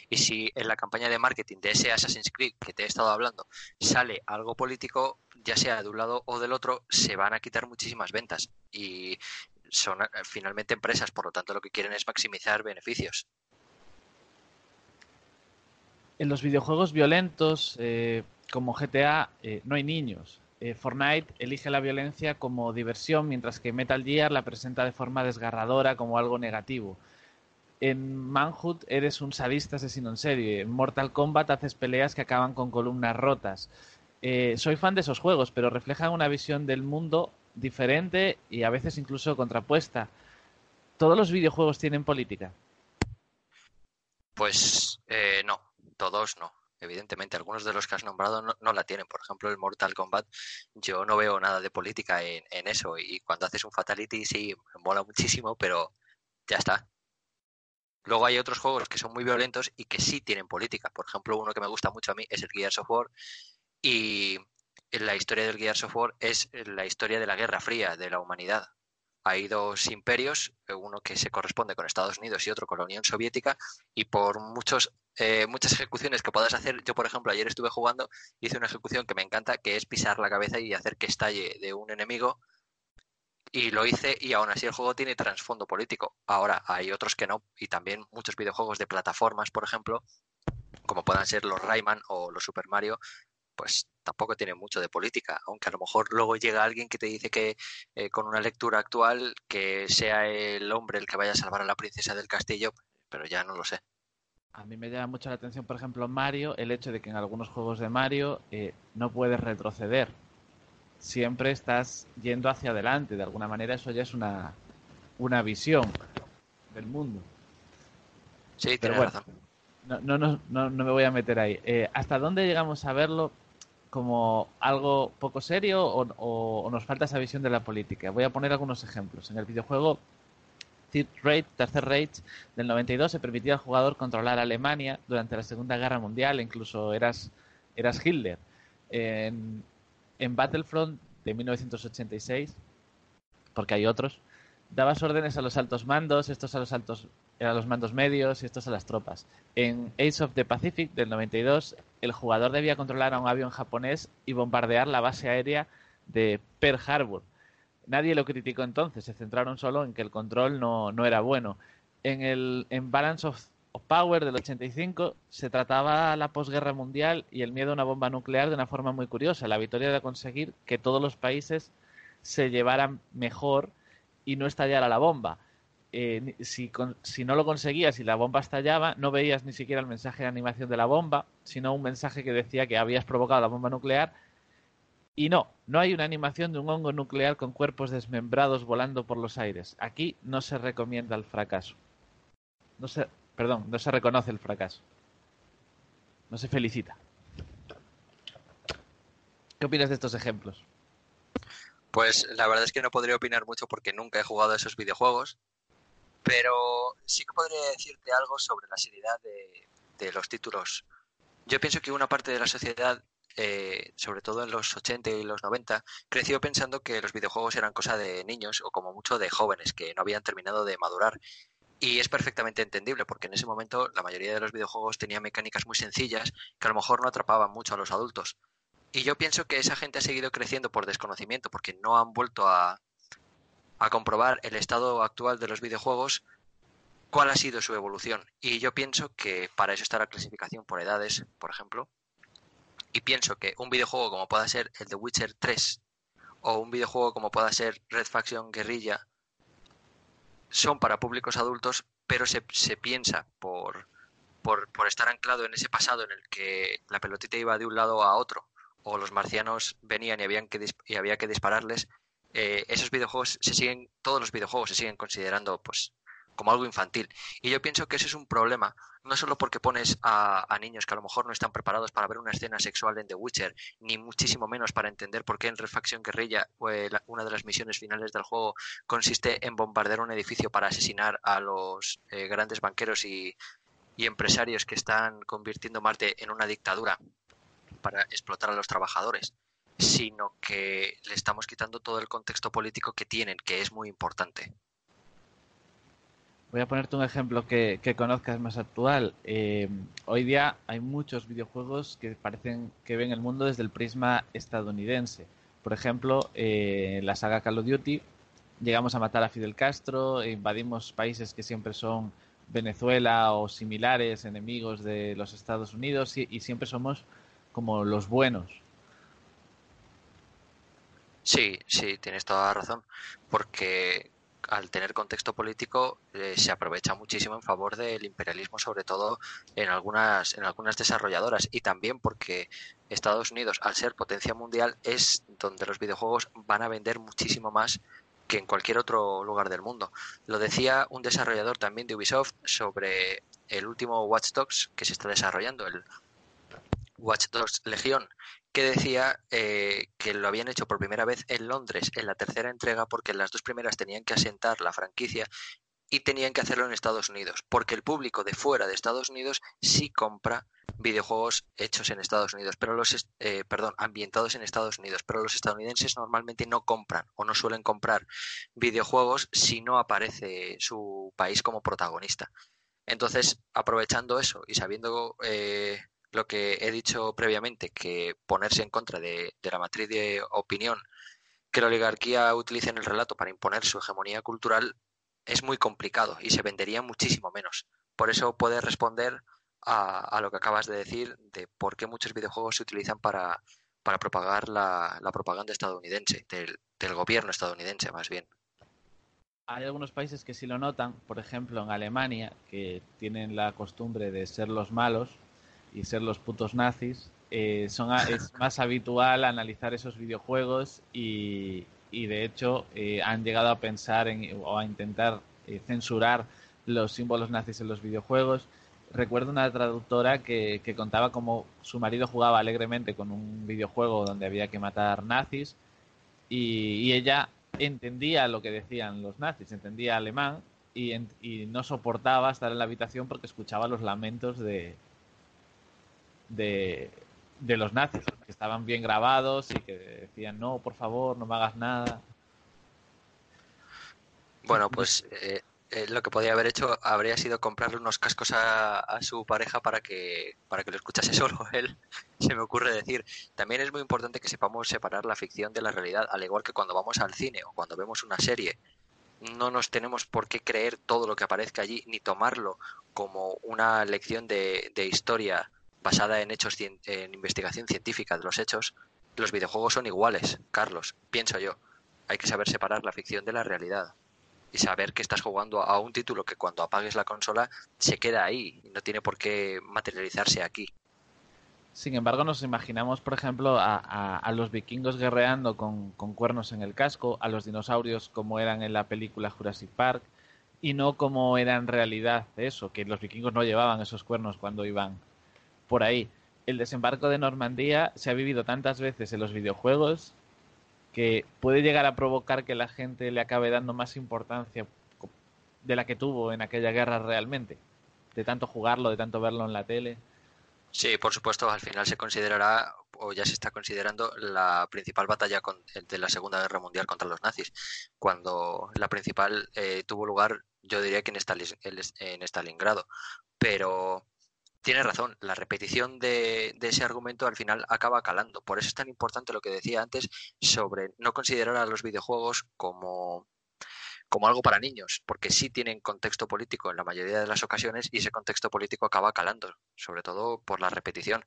Y si en la campaña de marketing de ese Assassin's Creed que te he estado hablando sale algo político, ya sea de un lado o del otro, se van a quitar muchísimas ventas. Y son eh, finalmente empresas, por lo tanto lo que quieren es maximizar beneficios. En los videojuegos violentos, eh, como GTA, eh, no hay niños eh, Fortnite elige la violencia como diversión, mientras que Metal Gear la presenta de forma desgarradora como algo negativo. En Manhunt eres un sadista asesino en serie. En Mortal Kombat haces peleas que acaban con columnas rotas. Eh, soy fan de esos juegos, pero reflejan una visión del mundo diferente y a veces incluso contrapuesta. ¿Todos los videojuegos tienen política? Pues eh, no, todos no evidentemente algunos de los que has nombrado no, la tienen. Por ejemplo, el Mortal Kombat, yo no veo nada de política en, eso. Y cuando haces un Fatality, sí, mola muchísimo, pero ya está. Luego hay otros juegos que son muy violentos y que sí tienen política. Por ejemplo, uno que me gusta mucho a mí es el Gears of War. Y la historia del Gears of War es la historia de la Guerra Fría, de la humanidad. Hay dos imperios, uno que se corresponde con Estados Unidos y otro con la Unión Soviética, y por muchos eh, muchas ejecuciones que puedas hacer. Yo, por ejemplo, ayer estuve jugando, hice una ejecución que me encanta, que es pisar la cabeza y hacer que estalle de un enemigo. Y lo hice y aún así el juego tiene trasfondo político. Ahora, hay otros que no. Y también muchos videojuegos de plataformas, por ejemplo, como puedan ser los Rayman o los Super Mario, pues tampoco tienen mucho de política, aunque a lo mejor luego llega alguien que te dice que eh, con una lectura actual que sea el hombre el que vaya a salvar a la princesa del castillo, pero ya no lo sé. A mí me llama mucho la atención, por ejemplo, Mario, el hecho de que en algunos juegos de Mario eh, no puedes retroceder. Siempre estás yendo hacia adelante. De alguna manera eso ya es una, una visión del mundo. Sí, tienes razón. No, no, no, no, me voy a meter ahí. Eh, ¿Hasta dónde llegamos a verlo como algo poco serio o, o nos falta esa visión de la política? Voy a poner algunos ejemplos. En el videojuego Third Tercer Reich del 92 se permitía al jugador controlar Alemania durante la Segunda Guerra Mundial, incluso eras, eras Hitler. En, en Battlefront de 1986, porque hay otros, dabas órdenes a los altos mandos, estos a los altos a los mandos medios y estos a las tropas. En Ace of the Pacific del 92, el jugador debía controlar a un avión japonés y bombardear la base aérea de Pearl Harbor nadie lo criticó entonces, se centraron solo en que el control no, no era bueno. En el en Balance of, Power del 85 se trataba la posguerra mundial y el miedo a una bomba nuclear de una forma muy curiosa. La victoria era conseguir que todos los países se llevaran mejor y no estallara la bomba. Eh, si, si, no lo conseguías y la bomba estallaba, no veías ni siquiera el mensaje de animación de la bomba, sino un mensaje que decía que habías provocado la bomba nuclear y no, no hay una animación de un hongo nuclear con cuerpos desmembrados volando por los aires. Aquí no se recomienda el fracaso. No se, perdón, no se reconoce el fracaso. No se felicita. ¿Qué opinas de estos ejemplos? Pues la verdad es que no podría opinar mucho porque nunca he jugado a esos videojuegos, pero sí que podría decirte algo sobre la seriedad de, de los títulos. Yo pienso que una parte de la sociedad eh, sobre todo en los 80 y los 90, creció pensando que los videojuegos eran cosa de niños o como mucho de jóvenes que no habían terminado de madurar. Y es perfectamente entendible, porque en ese momento la mayoría de los videojuegos tenían mecánicas muy sencillas que a lo mejor no atrapaban mucho a los adultos. Y yo pienso que esa gente ha seguido creciendo por desconocimiento, porque no han vuelto a, a comprobar el estado actual de los videojuegos, cuál ha sido su evolución. Y yo pienso que para eso está la clasificación por edades, por ejemplo. Y pienso que un videojuego como pueda ser el de Witcher 3 o un videojuego como pueda ser Red Faction Guerrilla son para públicos adultos, pero se, se piensa por, por, por, estar anclado en ese pasado en el que la pelotita iba de un lado a otro, o los marcianos venían y, habían que, y había que dispararles, eh, esos videojuegos se siguen, todos los videojuegos se siguen considerando pues como algo infantil. Y yo pienso que ese es un problema, no solo porque pones a, niños que a lo mejor no están preparados para ver una escena sexual en The Witcher, ni muchísimo menos para entender por qué en Refacción Guerrilla pues, una de las misiones finales del juego consiste en bombardear un edificio para asesinar a los eh, grandes banqueros y, y empresarios que están convirtiendo Marte en una dictadura para explotar a los trabajadores sino que le estamos quitando todo el contexto político que tienen, que es muy importante. Voy a ponerte un ejemplo que, conozcas más actual. Eh, hoy día hay muchos videojuegos que parecen que ven el mundo desde el prisma estadounidense. Por ejemplo, eh, la saga Call of Duty, llegamos a matar a Fidel Castro, invadimos países que siempre son Venezuela o similares, enemigos de los Estados Unidos, y siempre somos como los buenos. Sí, sí, tienes toda la razón, porque al tener contexto político eh, se aprovecha muchísimo en favor del imperialismo, sobre todo en algunas, en algunas desarrolladoras, y también porque Estados Unidos, al ser potencia mundial, es donde los videojuegos van a vender muchísimo más que en cualquier otro lugar del mundo. Lo decía un desarrollador también de Ubisoft sobre el último Watch Dogs que se está desarrollando, el Watch Dogs Legión, que decía eh, que lo habían hecho por primera vez en Londres en la tercera entrega porque las dos primeras tenían que asentar la franquicia y tenían que hacerlo en Estados Unidos, porque el público de fuera de Estados Unidos sí compra videojuegos hechos en Estados Unidos, pero los eh, perdón, ambientados en Estados Unidos, pero los estadounidenses normalmente no compran o no suelen comprar videojuegos si no aparece su país como protagonista. Entonces, aprovechando eso y sabiendo eh, lo que he dicho previamente, que ponerse en contra de, la matriz de opinión que la oligarquía utilice en el relato para imponer su hegemonía cultural es muy complicado y se vendería muchísimo menos. Por eso puedes responder a, lo que acabas de decir de por qué muchos videojuegos se utilizan para, para propagar la, propaganda estadounidense, del, del gobierno estadounidense más bien. Hay algunos países que sí lo notan, por ejemplo en Alemania, que tienen la costumbre de ser los malos, y ser los putos nazis, eh, son es [laughs] más habitual analizar esos videojuegos y, y de hecho eh, han llegado a pensar en, o a intentar eh, censurar los símbolos nazis en los videojuegos. Recuerdo una traductora que, que contaba cómo su marido jugaba alegremente con un videojuego donde había que matar nazis y, y ella entendía lo que decían los nazis, entendía alemán y, y no soportaba estar en la habitación porque escuchaba los lamentos de, de, los nazis, que estaban bien grabados y que decían, no, por favor, no me hagas nada. Bueno, pues eh, eh, lo que podría haber hecho habría sido comprarle unos cascos a, a, su pareja para que, para que lo escuchase [laughs] solo él, se me ocurre decir. También es muy importante que sepamos separar la ficción de la realidad, al igual que cuando vamos al cine o cuando vemos una serie. No nos tenemos por qué creer todo lo que aparezca allí, ni tomarlo como una lección de, de historia basada en hechos en investigación científica de los hechos, los videojuegos son iguales, Carlos, pienso yo. Hay que saber separar la ficción de la realidad y saber que estás jugando a un título que cuando apagues la consola se queda ahí y no tiene por qué materializarse aquí. Sin embargo, nos imaginamos, por ejemplo, a, los vikingos guerreando con, con, cuernos en el casco, a los dinosaurios como eran en la película Jurassic Park, y no como era en realidad eso, que los vikingos no llevaban esos cuernos cuando iban por ahí. El desembarco de Normandía se ha vivido tantas veces en los videojuegos que puede llegar a provocar que la gente le acabe dando más importancia de la que tuvo en aquella guerra realmente, de tanto jugarlo, de tanto verlo en la tele. Sí, por supuesto, al final se considerará, o ya se está considerando, la principal batalla de la Segunda Guerra Mundial contra los nazis, cuando la principal eh, tuvo lugar Yo diría que en, en Stalingrado. Pero tiene razón, la repetición de, ese argumento al final acaba calando. Por eso es tan importante lo que decía antes sobre no considerar a los videojuegos como, como algo para niños, porque sí tienen contexto político en la mayoría de las ocasiones y ese contexto político acaba calando, sobre todo por la repetición.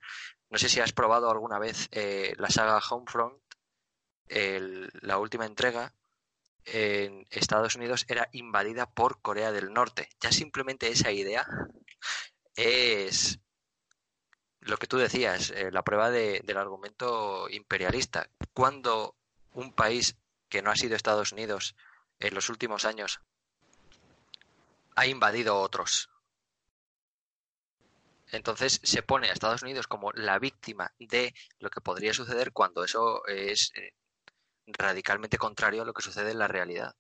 No sé si has probado alguna vez eh, la saga Homefront, la última entrega, en Estados Unidos era invadida por Corea del Norte. Ya simplemente esa idea es lo que tú decías, eh, la prueba del argumento imperialista. Cuando un país que no ha sido Estados Unidos en los últimos años ha invadido otros. Entonces se pone a Estados Unidos como la víctima de lo que podría suceder cuando eso es eh, radicalmente contrario a lo que sucede en la realidad.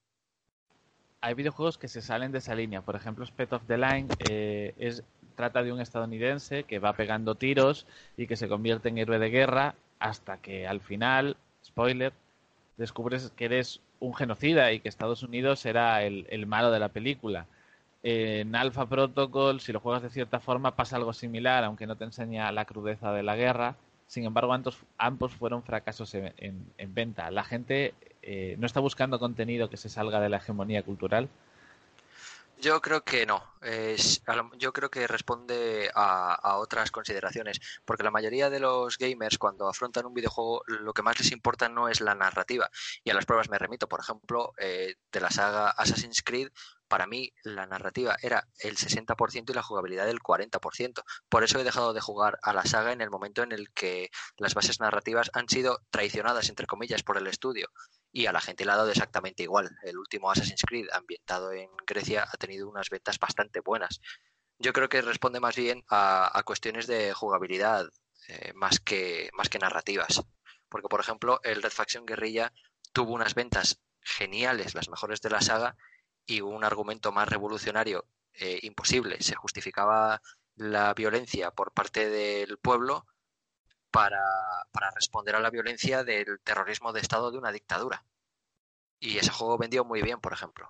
Hay videojuegos que se salen de esa línea. Por ejemplo, Spet of the Line eh, es, trata de un estadounidense que va pegando tiros y que se convierte en héroe de guerra hasta que al final, spoiler, descubres que eres un genocida y que Estados Unidos era el, el malo de la película. En Alpha Protocol, si lo juegas de cierta forma, pasa algo similar, aunque no te enseña la crudeza de la guerra. Sin embargo, ambos, fueron fracasos en, venta. La gente eh, no está buscando contenido que se salga de la hegemonía cultural. Yo creo que no. yo creo que responde a, otras consideraciones. Porque la mayoría de los gamers, cuando afrontan un videojuego, lo que más les importa no es la narrativa. Y a las pruebas me remito. Por ejemplo, eh, de la saga Assassin's Creed, para mí la narrativa era el 60% y la jugabilidad el 40%. Por eso he dejado de jugar a la saga en el momento en el que las bases narrativas han sido traicionadas, entre comillas, por el estudio. Y a la gente le ha dado exactamente igual. El último Assassin's Creed, ambientado en Grecia, ha tenido unas ventas bastante buenas. Yo creo que responde más bien a, cuestiones de jugabilidad eh, más, que, más que narrativas. Porque, por ejemplo, el Red Faction Guerrilla tuvo unas ventas geniales, las mejores de la saga, y un argumento más revolucionario eh, imposible. Se justificaba la violencia por parte del pueblo para, para, responder a la violencia del terrorismo de Estado de una dictadura. Y ese juego vendió muy bien, por ejemplo.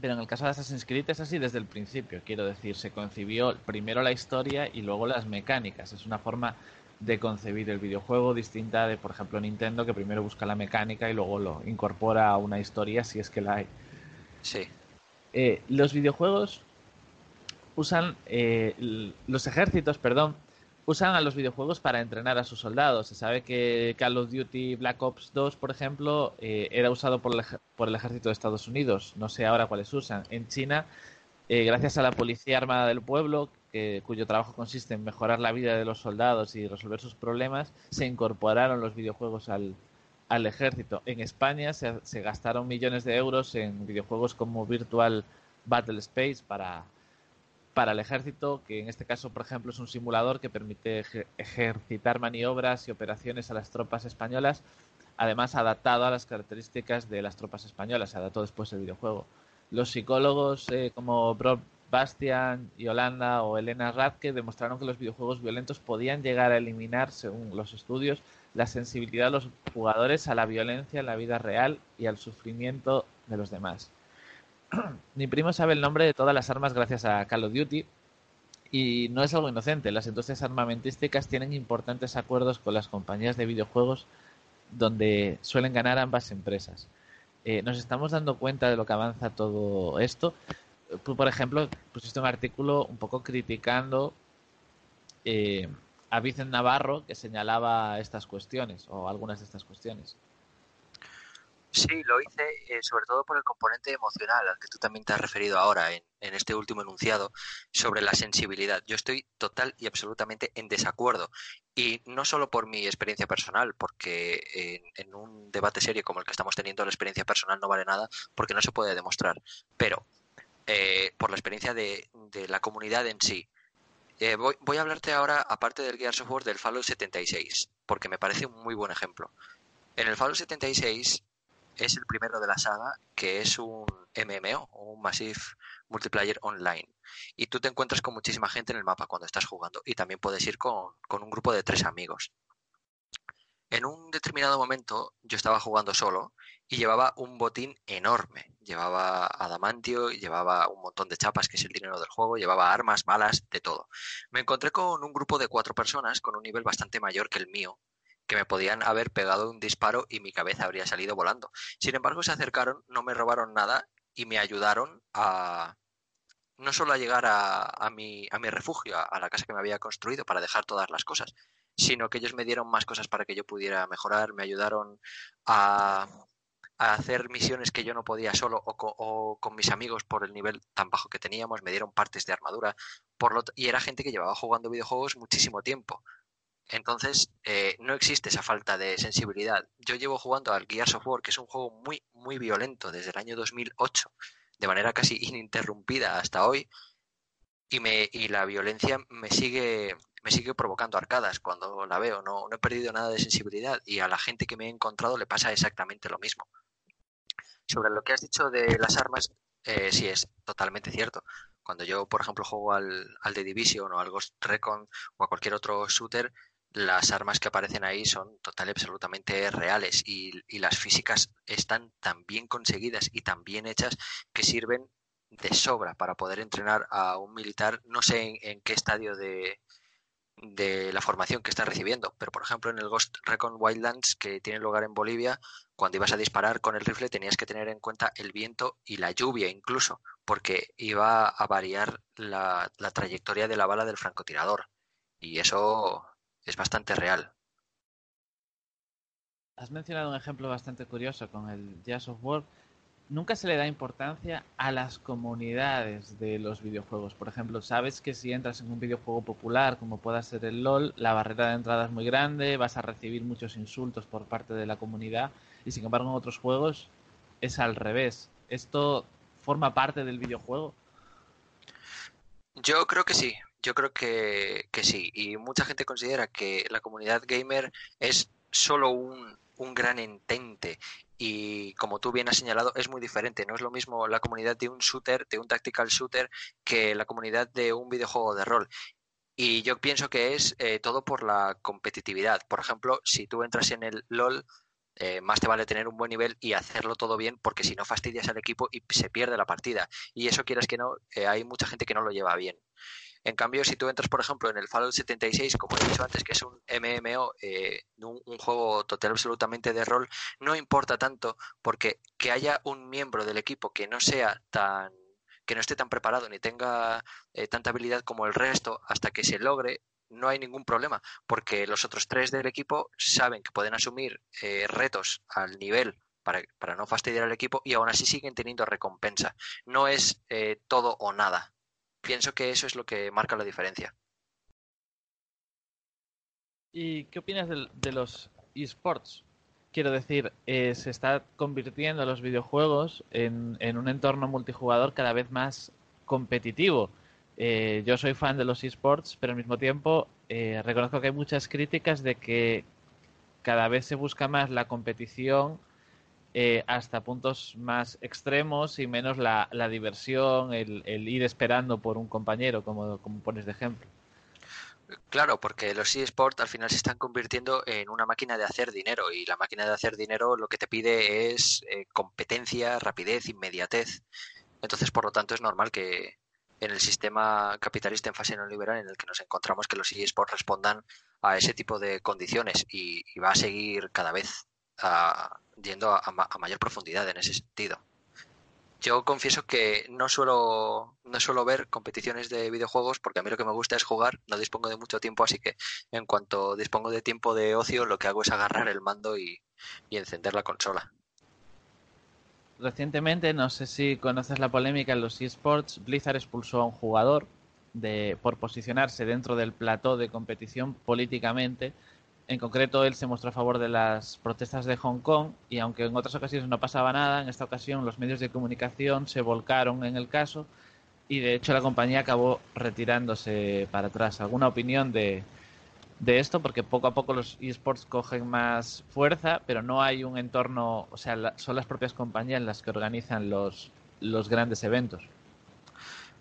Pero en el caso de Assassin's Creed es así desde el principio, quiero decir, se concibió primero la historia y luego las mecánicas. Es una forma de concebir el videojuego, distinta de, por ejemplo, Nintendo, que primero busca la mecánica y luego lo incorpora a una historia si es que la hay. Sí. Eh, los videojuegos usan, eh, los ejércitos, perdón, usan a los videojuegos para entrenar a sus soldados. Se sabe que Call of Duty Black Ops 2, por ejemplo, eh, era usado por el, por el ejército de Estados Unidos. No sé ahora cuáles usan. En China, gracias a la Policía Armada del Pueblo, cuyo trabajo consiste en mejorar la vida de los soldados y resolver sus problemas, se incorporaron los videojuegos al, al ejército. En España se, se, gastaron millones de euros en videojuegos como Virtual Battle Space para, para el ejército, que en este caso, por ejemplo, es un simulador que permite ejercitar maniobras y operaciones a las tropas españolas, además adaptado a las características de las tropas españolas, se adaptó después el videojuego. Los psicólogos eh, como Brock Bastian, Yolanda o Elena Radke demostraron que los videojuegos violentos podían llegar a eliminar, según los estudios, la sensibilidad de los jugadores a la violencia en la vida real y al sufrimiento de los demás. Mi primo sabe el nombre de todas las armas gracias a Call of Duty y no es algo inocente. Las industrias armamentísticas tienen importantes acuerdos con las compañías de videojuegos donde suelen ganar ambas empresas. Eh, nos estamos dando cuenta de lo que avanza todo esto tú, por ejemplo, pusiste un artículo un poco criticando eh, a Vicente Navarro que señalaba estas cuestiones o algunas de estas cuestiones. Sí, lo hice eh, sobre todo por el componente emocional al que tú también te has referido ahora en, este último enunciado sobre la sensibilidad. Yo estoy total y absolutamente en desacuerdo y no solo por mi experiencia personal, porque en, un debate serio como el que estamos teniendo la experiencia personal no vale nada porque no se puede demostrar, pero eh, por la experiencia de, la comunidad en sí. Eh, voy, voy, a hablarte ahora, aparte del Gears of War, del Fallout 76, porque me parece un muy buen ejemplo. En el Fallout 76 es el primero de la saga que es un MMO, un Massive Multiplayer Online. Y tú te encuentras con muchísima gente en el mapa cuando estás jugando y también puedes ir con, con un grupo de tres amigos. En un determinado momento yo estaba jugando solo y llevaba un botín enorme. Llevaba adamantio, llevaba un montón de chapas, que es el dinero del juego, llevaba armas, balas, de todo. Me encontré con un grupo de cuatro personas con un nivel bastante mayor que el mío, que me podían haber pegado un disparo y mi cabeza habría salido volando. Sin embargo, se acercaron, no me robaron nada y me ayudaron a no solo a llegar a, mi, a mi refugio, a, la casa que me había construido para dejar todas las cosas, sino que ellos me dieron más cosas para que yo pudiera mejorar, me ayudaron a, hacer misiones que yo no podía solo o con, mis amigos por el nivel tan bajo que teníamos, me dieron partes de armadura por lo, y era gente que llevaba jugando videojuegos muchísimo tiempo. Entonces, eh, no existe esa falta de sensibilidad. Yo llevo jugando al Gears of War, que es un juego muy, muy violento desde el año 2008, de manera casi ininterrumpida hasta hoy, y, me, y la violencia me sigue, me sigue provocando arcadas cuando la veo. No, no he perdido nada de sensibilidad y a la gente que me he encontrado le pasa exactamente lo mismo. Sobre lo que has dicho de las armas, eh, sí es totalmente cierto. Cuando yo, por ejemplo, juego al, al The Division o al Ghost Recon o a cualquier otro shooter, las armas que aparecen ahí son total y absolutamente reales y, las físicas están tan bien conseguidas y tan bien hechas que sirven de sobra para poder entrenar a un militar, no sé en, qué estadio de, de, la formación que está recibiendo, pero por ejemplo en el Ghost Recon Wildlands que tiene lugar en Bolivia, cuando ibas a disparar con el rifle tenías que tener en cuenta el viento y la lluvia incluso, porque iba a variar la, la trayectoria de la bala del francotirador. Y eso es bastante real. Has mencionado un ejemplo bastante curioso con el Jazz of War. Nunca se le da importancia a las comunidades de los videojuegos. Por ejemplo, sabes que si entras en un videojuego popular como pueda ser el LOL, la barrera de entrada es muy grande, vas a recibir muchos insultos por parte de la comunidad y sin embargo en otros juegos es al revés. ¿Esto forma parte del videojuego? Yo creo que sí. Yo creo que, sí, y mucha gente considera que la comunidad gamer es solo un, un gran entente. Y como tú bien has señalado es muy diferente. No es lo mismo la comunidad de un shooter de un tactical shooter que la comunidad de un videojuego de rol. Y yo pienso que es eh, todo por la competitividad. Por ejemplo si tú entras en el LOL eh, más te vale tener un buen nivel y hacerlo todo bien porque si no fastidias al equipo y se pierde la partida. Y eso quieras que no eh, hay mucha gente que no lo lleva bien en cambio, si tú entras, por ejemplo, en el Fallout 76, como he dicho antes, que es un MMO, eh, un, juego total absolutamente de rol, no importa tanto porque que haya un miembro del equipo que no sea tan que no esté tan preparado ni tenga eh, tanta habilidad como el resto hasta que se logre no hay ningún problema porque los otros tres del equipo saben que pueden asumir eh, retos al nivel para, para, no fastidiar al equipo y aún así siguen teniendo recompensa. No es todo o nada pienso que eso es lo que marca la diferencia. ¿Y qué opinas de, los esports? Quiero decir, eh, se está convirtiendo los videojuegos en, un entorno multijugador cada vez más competitivo. Eh, yo soy fan de los esports, pero al mismo tiempo eh, reconozco que hay muchas críticas de que cada vez se busca más la competición eh, hasta puntos más extremos y menos la, diversión, el, ir esperando por un compañero, como, como pones de ejemplo. Claro, porque los eSports al final se están convirtiendo en una máquina de hacer dinero y la máquina de hacer dinero lo que te pide es eh, competencia, rapidez, inmediatez. Entonces, por lo tanto, es normal que en el sistema capitalista en fase neoliberal en el que nos encontramos que los eSports respondan a ese tipo de condiciones y, y va a seguir cada vez a, yendo a, mayor profundidad en ese sentido. Yo confieso que no suelo, no suelo ver competiciones de videojuegos porque a mí lo que me gusta es jugar, no dispongo de mucho tiempo, así que en cuanto dispongo de tiempo de ocio, lo que hago es agarrar el mando y, encender la consola. Recientemente, no sé si conoces la polémica en los esports, Blizzard expulsó a un jugador de, por posicionarse dentro del plató de competición políticamente en concreto, él se mostró a favor de las protestas de Hong Kong y aunque en otras ocasiones no pasaba nada, en esta ocasión los medios de comunicación se volcaron en el caso y de hecho la compañía acabó retirándose para atrás. ¿Alguna opinión de, esto? Porque poco a poco los esports cogen más fuerza, pero no hay un entorno, o sea, son las propias compañías las que organizan los, los grandes eventos.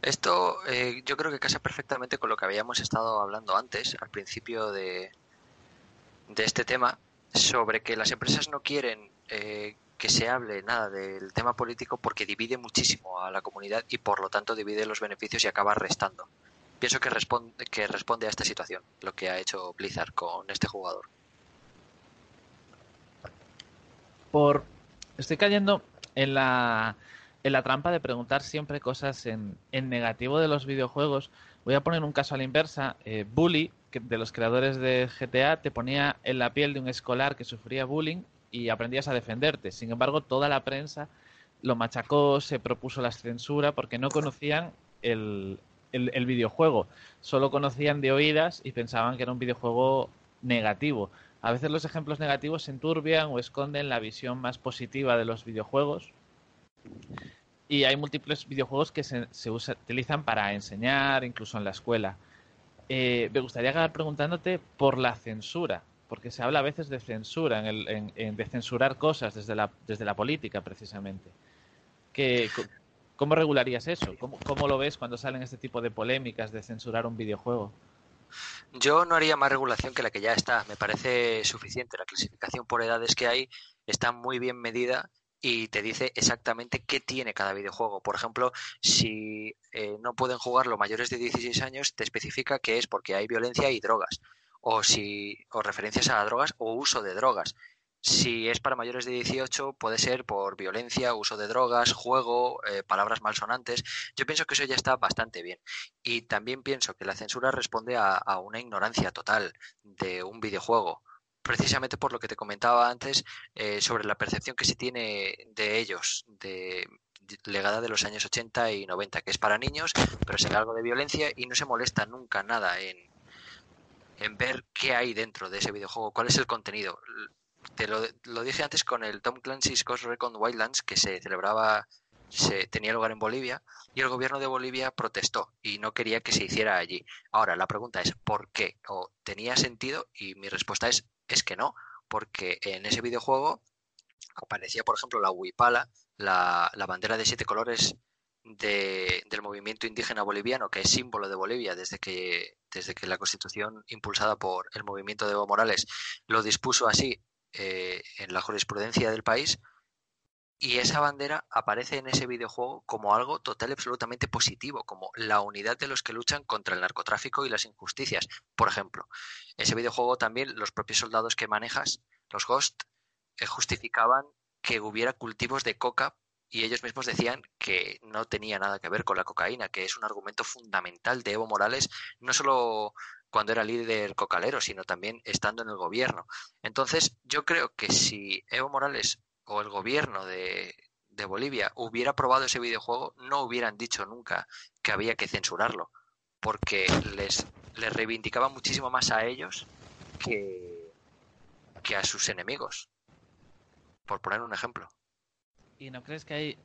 Esto eh, yo creo que casa perfectamente con lo que habíamos estado hablando antes, al principio de, de este tema, sobre que las empresas no quieren eh, que se hable nada del tema político porque divide muchísimo a la comunidad y por lo tanto divide los beneficios y acaba restando. Pienso que responde, que responde a esta situación lo que ha hecho Blizzard con este jugador. Por estoy cayendo en la en la trampa de preguntar siempre cosas en, en negativo de los videojuegos. Voy a poner un caso a la inversa. Eh, Bully, de los creadores de GTA, te ponía en la piel de un escolar que sufría bullying y aprendías a defenderte. Sin embargo, toda la prensa lo machacó, se propuso la censura porque no conocían el, el, videojuego. Solo conocían de oídas y pensaban que era un videojuego negativo. A veces los ejemplos negativos se enturbian o esconden la visión más positiva de los videojuegos. Y hay múltiples videojuegos que se, se utilizan para enseñar, incluso en la escuela. Eh, me gustaría acabar preguntándote por la censura, porque se habla a veces de censura, en el, en, de censurar cosas desde la, política, precisamente. ¿Cómo regularías eso? ¿Cómo, ¿Cómo, lo ves cuando salen este tipo de polémicas de censurar un videojuego? Yo no haría más regulación que la que ya está. Me parece suficiente. La clasificación por edades que hay está muy bien medida y te dice exactamente qué tiene cada videojuego. Por ejemplo, si eh, no pueden jugarlo mayores de 16 años, te especifica que es porque hay violencia y drogas. O si o referencias a drogas o uso de drogas. Si es para mayores de 18, puede ser por violencia, uso de drogas, juego, eh, palabras malsonantes. Yo pienso que eso ya está bastante bien. Y también pienso que la censura responde a, una ignorancia total de un videojuego precisamente por lo que te comentaba antes eh, sobre la percepción que se tiene de ellos, de legada de los años 80 y 90, que es para niños, pero se algo de violencia y no se molesta nunca nada en, en ver qué hay dentro de ese videojuego, cuál es el contenido te lo, dije antes con el Tom Clancy's Ghost Recon Wildlands que se celebraba, se tenía lugar en Bolivia y el gobierno de Bolivia protestó y no quería que se hiciera allí. Ahora, la pregunta es ¿por qué? ¿O tenía sentido? Y mi respuesta es es que no, porque en ese videojuego aparecía, por ejemplo, la huipala, la, la bandera de siete colores de, del movimiento indígena boliviano, que es símbolo de Bolivia desde que, desde que la constitución impulsada por el movimiento de Evo Morales lo dispuso así eh, en la jurisprudencia del país y esa bandera aparece en ese videojuego como algo total y absolutamente positivo, como la unidad de los que luchan contra el narcotráfico y las injusticias. Por ejemplo, ese videojuego también los propios soldados que manejas, los Ghost, eh, justificaban que hubiera cultivos de coca y ellos mismos decían que no tenía nada que ver con la cocaína, que es un argumento fundamental de Evo Morales, no solo cuando era líder cocalero, sino también estando en el gobierno. Entonces, yo creo que si Evo Morales o el gobierno de, Bolivia hubiera probado ese videojuego, no hubieran dicho nunca que había que censurarlo, porque les, les reivindicaba muchísimo más a ellos que, que a sus enemigos, por poner un ejemplo. ¿Y no crees que hay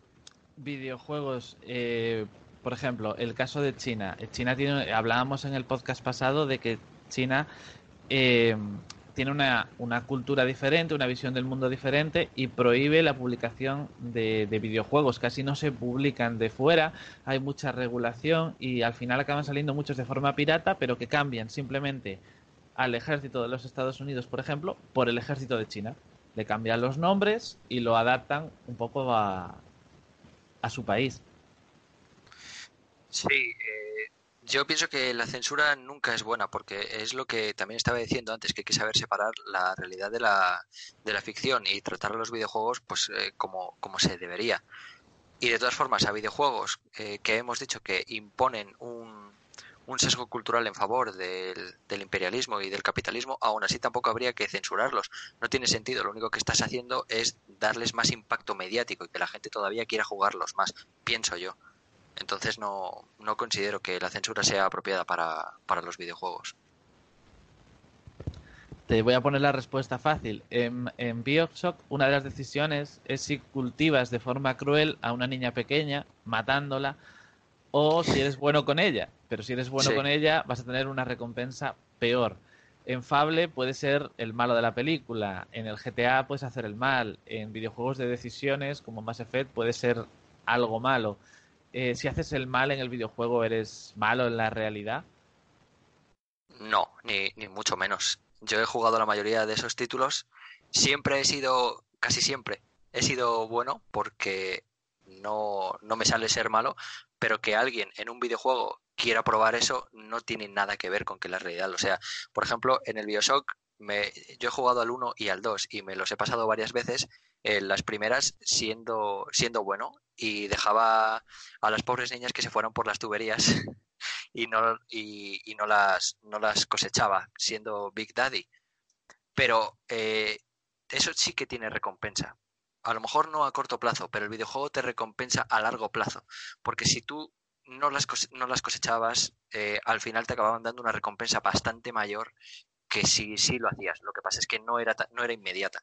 videojuegos eh, por ejemplo, el caso de China. China tiene, hablábamos en el podcast pasado de que China eh, tiene una, una, cultura diferente, una visión del mundo diferente y prohíbe la publicación de, de, videojuegos. Casi no se publican de fuera, hay mucha regulación y al final acaban saliendo muchos de forma pirata, pero que cambian simplemente al ejército de los Estados Unidos, por ejemplo, por el ejército de China. Le cambian los nombres y lo adaptan un poco a, a su país. Sí, eh, yo pienso que la censura nunca es buena porque es lo que también estaba diciendo antes, que hay que saber separar la realidad de la, de la ficción y tratar a los videojuegos pues eh, como, como se debería. Y de todas formas, a videojuegos eh, que hemos dicho que imponen un, un sesgo cultural en favor del, del, imperialismo y del capitalismo, aún así tampoco habría que censurarlos. No tiene sentido, lo único que estás haciendo es darles más impacto mediático y que la gente todavía quiera jugarlos más, pienso yo. Entonces no, no considero que la censura sea apropiada para, para los videojuegos. Te voy a poner la respuesta fácil. En, en, Bioshock, una de las decisiones es si cultivas de forma cruel a una niña pequeña, matándola, o si eres bueno con ella. Pero si eres bueno con ella, vas a tener una recompensa peor. En Fable puede ser el malo de la película. En el GTA puedes hacer el mal. En videojuegos de decisiones, como Mass Effect, puede ser algo malo. Eh, si haces el mal en el videojuego, ¿eres malo en la realidad? No, ni, ni mucho menos. Yo he jugado la mayoría de esos títulos Siempre he sido, casi siempre, he sido bueno porque no, no me sale ser malo, pero que alguien en un videojuego quiera probar eso no tiene nada que ver con que la realidad lo sea. Por ejemplo, en el Bioshock me, yo he jugado al 1 y al 2 y me los he pasado varias veces, en las primeras siendo, siendo bueno y dejaba a las pobres niñas que se fueran por las tuberías [laughs] y no, y, no, las, no las cosechaba siendo Big Daddy. Pero eh, eso sí que tiene recompensa. A lo mejor no a corto plazo, pero el videojuego te recompensa a largo plazo. Porque si tú no las, no las cosechabas, eh, al final te acababan dando una recompensa bastante mayor que si sí lo hacías. Lo que pasa es que no era, no era inmediata.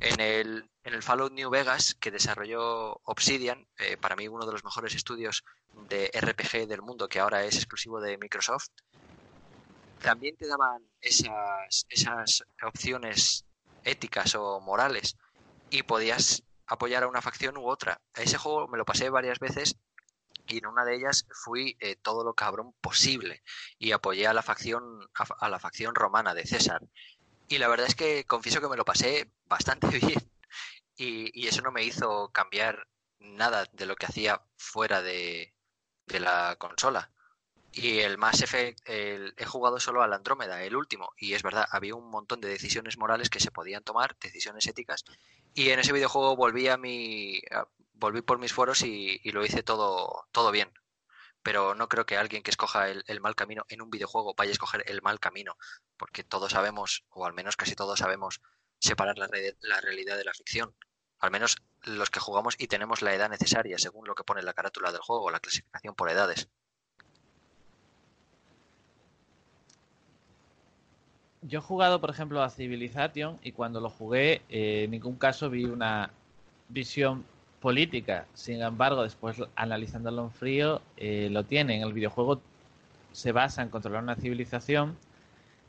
En el, en el Fallout New Vegas, que desarrolló Obsidian, eh, para mí uno de los mejores estudios de RPG del mundo, que ahora es exclusivo de Microsoft, también te daban esas, esas opciones éticas o morales y podías apoyar a una facción u otra. Ese juego me lo pasé varias veces y en una de ellas fui eh, todo lo cabrón posible y apoyé a la facción a, la facción romana de César. Y la verdad es que confieso que me lo pasé bastante [laughs] bien y, eso no me hizo cambiar nada de lo que hacía fuera de, de la consola. Y el Mass Effect he jugado solo al Andrómeda, el último, y es verdad, había un montón de decisiones morales que se podían tomar, decisiones éticas, y en ese videojuego volví a mi volví por mis foros y, lo hice todo todo bien. Pero no creo que alguien que escoja el, mal camino en un videojuego vaya a escoger el mal camino, porque todos sabemos, o al menos casi todos sabemos, separar la, la realidad de la ficción. Al menos los que jugamos y tenemos la edad necesaria, según lo que pone la carátula del juego, la clasificación por edades. yo he jugado, por ejemplo, a Civilization y cuando lo jugué, eh, en ningún caso vi una visión política. Sin embargo, después analizándolo en frío, eh, lo tiene. En el videojuego se basa en controlar una civilización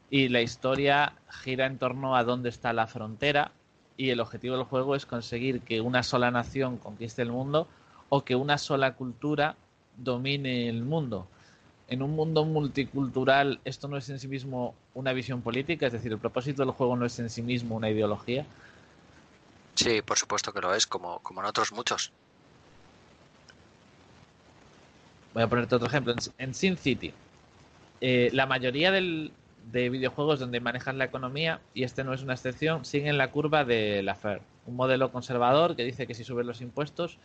y la historia gira en torno a dónde está la frontera y el objetivo del juego es conseguir que una sola nación conquiste el mundo o que una sola cultura domine el mundo en un mundo multicultural esto no es en sí mismo una visión política, es decir, el propósito del juego no es en sí mismo una ideología. Sí, por supuesto que lo es, como, como en otros muchos. Voy a ponerte otro ejemplo. En, Sin City, eh, la mayoría de videojuegos donde manejas la economía, y este no es una excepción, siguen la curva de la FER. Un modelo conservador que dice que si subes los impuestos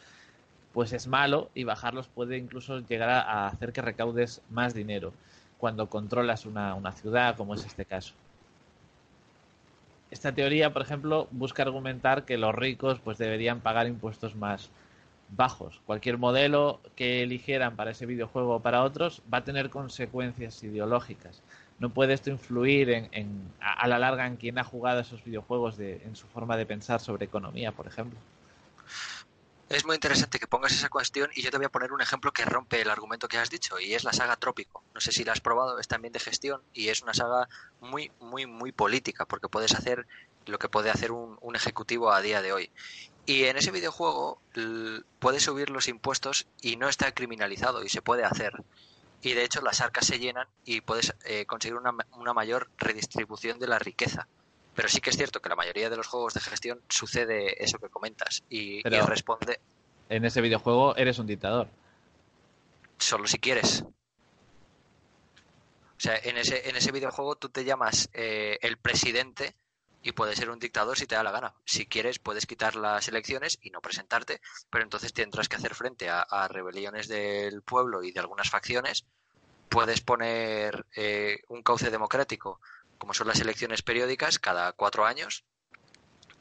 pues es malo y bajarlos puede incluso llegar a hacer que recaudes más dinero cuando controlas una, ciudad, como es este caso. Esta teoría, por ejemplo, busca argumentar que los ricos pues deberían pagar impuestos más bajos. Cualquier modelo que eligieran para ese videojuego o para otros va a tener consecuencias ideológicas. No puede esto influir en, a, la larga en quien ha jugado esos videojuegos en su forma de pensar sobre economía, por ejemplo. Es muy interesante que pongas esa cuestión y yo te voy a poner un ejemplo que rompe el argumento que has dicho y es la saga Trópico. No sé si la has probado, es también de gestión y es una saga muy, muy, muy política porque puedes hacer lo que puede hacer un, ejecutivo a día de hoy. Y en ese videojuego puedes subir los impuestos y no está criminalizado y se puede hacer. Y de hecho las arcas se llenan y puedes eh, conseguir una, una mayor redistribución de la riqueza. Pero sí que es cierto que la mayoría de los juegos de gestión sucede eso que comentas y, responde. En ese videojuego eres un dictador. Solo si quieres. O sea, en ese, en ese videojuego tú te llamas eh, el presidente y puedes ser un dictador si te da la gana. Si quieres, puedes quitar las elecciones y no presentarte, pero entonces tendrás que hacer frente a, rebeliones del pueblo y de algunas facciones. Puedes poner eh, un cauce democrático como son las elecciones periódicas, cada cuatro años,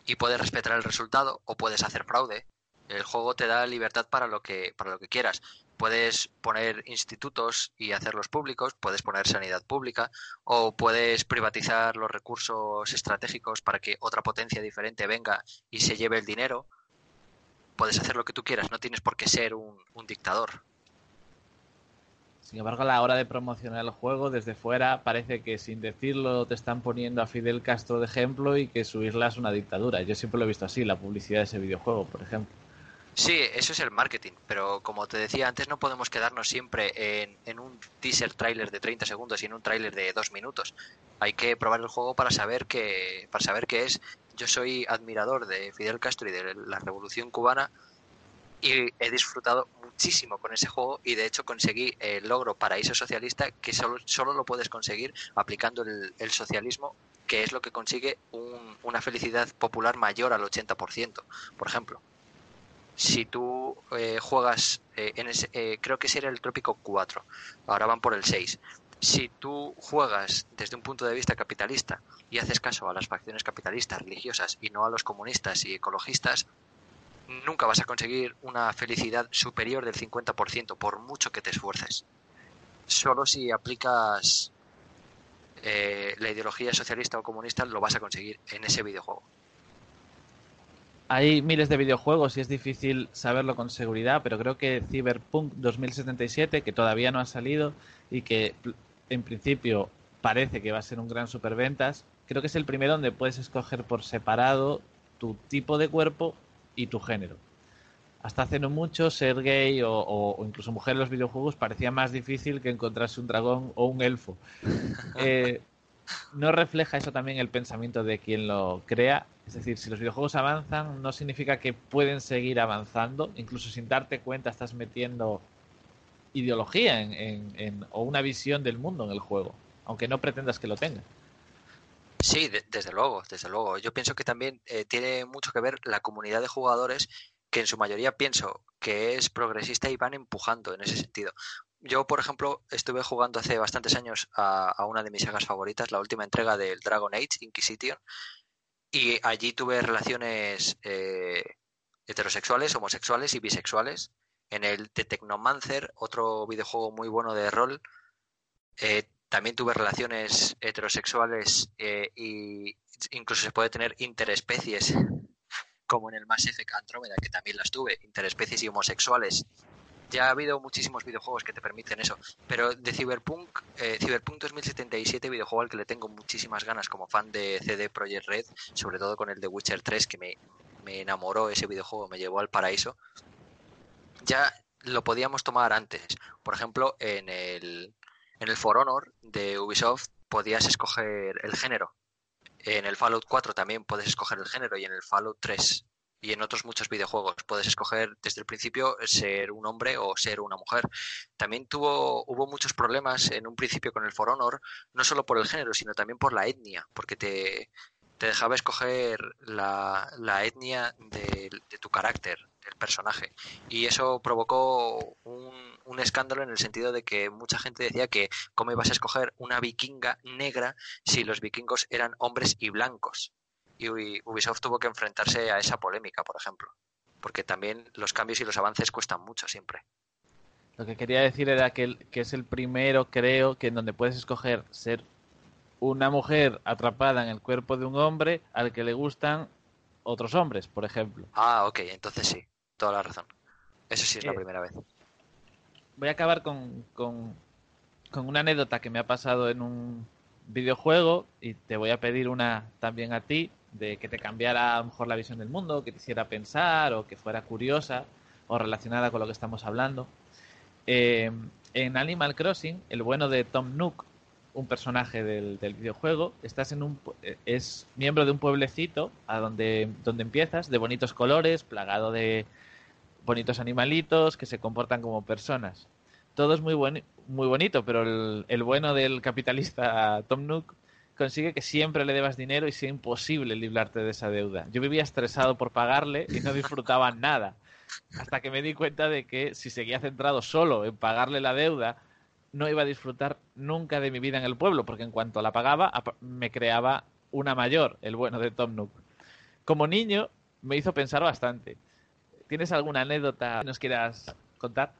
y puedes respetar el resultado o puedes hacer fraude. El juego te da libertad para lo que, para lo que quieras. Puedes poner institutos y hacerlos públicos, puedes poner sanidad pública o puedes privatizar los recursos estratégicos para que otra potencia diferente venga y se lleve el dinero. Puedes hacer lo que tú quieras, no tienes por qué ser un, un dictador. Sin embargo, a la hora de promocionar el juego desde fuera parece que sin decirlo te están poniendo a Fidel Castro de ejemplo y que su isla es una dictadura. Yo siempre lo he visto así, la publicidad de ese videojuego, por ejemplo. Sí, eso es el marketing, pero como te decía antes, no podemos quedarnos siempre en, un teaser trailer de 30 segundos y en un trailer de 2 minutos. Hay que probar el juego para saber que, para saber qué es. yo soy admirador de Fidel Castro y de la Revolución Cubana y he disfrutado muchísimo con ese juego y de hecho conseguí el logro paraíso socialista que solo, solo lo puedes conseguir aplicando el, socialismo que es lo que consigue una felicidad popular mayor al 80%, por ejemplo. Si tú eh, juegas eh, en ese, eh, creo que ese era el Trópico 4, ahora van por el 6. Si tú juegas desde un punto de vista capitalista y haces caso a las facciones capitalistas religiosas y no a los comunistas y ecologistas, nunca vas a conseguir una felicidad superior del 50% por mucho que te esfuerces. Solo si aplicas eh, la ideología socialista o comunista lo vas a conseguir en ese videojuego. Hay miles de videojuegos y es difícil saberlo con seguridad, pero creo que Cyberpunk 2077, que todavía no ha salido y que en principio parece que va a ser un gran superventas, creo que es el primero donde puedes escoger por separado tu tipo de cuerpo y tu género. Hasta hace no mucho ser gay o, incluso mujer en los videojuegos parecía más difícil que encontrarse un dragón o un elfo. [laughs] Eh, ¿No refleja eso también el pensamiento de quien lo crea? Es decir, si los videojuegos avanzan, no significa que pueden seguir avanzando, incluso sin darte cuenta estás metiendo ideología en, o una visión del mundo en el juego, aunque no pretendas que lo tenga. Sí, desde luego, desde luego. Yo pienso que también eh, tiene mucho que ver la comunidad de jugadores que en su mayoría pienso que es progresista y van empujando en ese sentido. Yo, por ejemplo, estuve jugando hace bastantes años a, una de mis sagas favoritas, la última entrega del Dragon Age, Inquisition, y allí tuve relaciones eh, heterosexuales, homosexuales y bisexuales. En el The Technomancer, otro videojuego muy bueno de rol, eh, también tuve relaciones heterosexuales e incluso se puede tener interespecies, como en el Mass Effect Andromeda, que también las tuve, interespecies y homosexuales. Ya ha habido muchísimos videojuegos que te permiten eso, pero de Cyberpunk, eh, Cyberpunk 2077, videojuego al que le tengo muchísimas ganas como fan de CD Projekt Red, sobre todo con el de Witcher 3, que me, me enamoró ese videojuego, me llevó al paraíso. Ya lo podíamos tomar antes. Por ejemplo, en el, en el For Honor de Ubisoft podías escoger el género. En el Fallout 4 también puedes escoger el género y en el Fallout 3 y en otros muchos videojuegos puedes escoger desde el principio ser un hombre o ser una mujer. También tuvo hubo muchos problemas en un principio con el For Honor, no solo por el género, sino también por la etnia, porque te, te dejaba escoger la, la etnia de, de, tu carácter, del personaje. Y eso provocó un, un, escándalo en el sentido de que mucha gente decía que cómo ibas a escoger una vikinga negra si los vikingos eran hombres y blancos. Y Ubisoft tuvo que enfrentarse a esa polémica, por ejemplo. Porque también los cambios y los avances cuestan mucho siempre. Lo que quería decir era que, que es el primero, creo, que en donde puedes escoger ser una mujer atrapada en el cuerpo de un hombre al que le gustan otros hombres, por ejemplo. Ah, ok, entonces sí, toda la razón. Eso sí es la primera vez. Voy a acabar con, con, una anécdota que me ha pasado en un videojuego y te voy a pedir una también a ti, de que te cambiara a lo mejor la visión del mundo, que te hiciera pensar o que fuera curiosa o relacionada con lo que estamos hablando. Eh, en Animal Crossing, el bueno de Tom Nook un personaje del, videojuego, estás en un es miembro de un pueblecito a donde, donde empiezas, de bonitos colores, plagado de bonitos animalitos que se comportan como personas. Todo es muy, muy bonito, pero el, bueno del capitalista Tom Nook consigue que siempre le debas dinero y sea imposible librarte de esa deuda. Yo vivía estresado por pagarle y no disfrutaba nada. Hasta que me di cuenta de que si seguía centrado solo en pagarle la deuda, no iba a disfrutar nunca de mi vida en el pueblo, porque en cuanto la pagaba, me creaba una mayor, el bueno de Tom Nook. Como niño, me hizo pensar bastante. ¿Tienes alguna anécdota que nos quieras contar?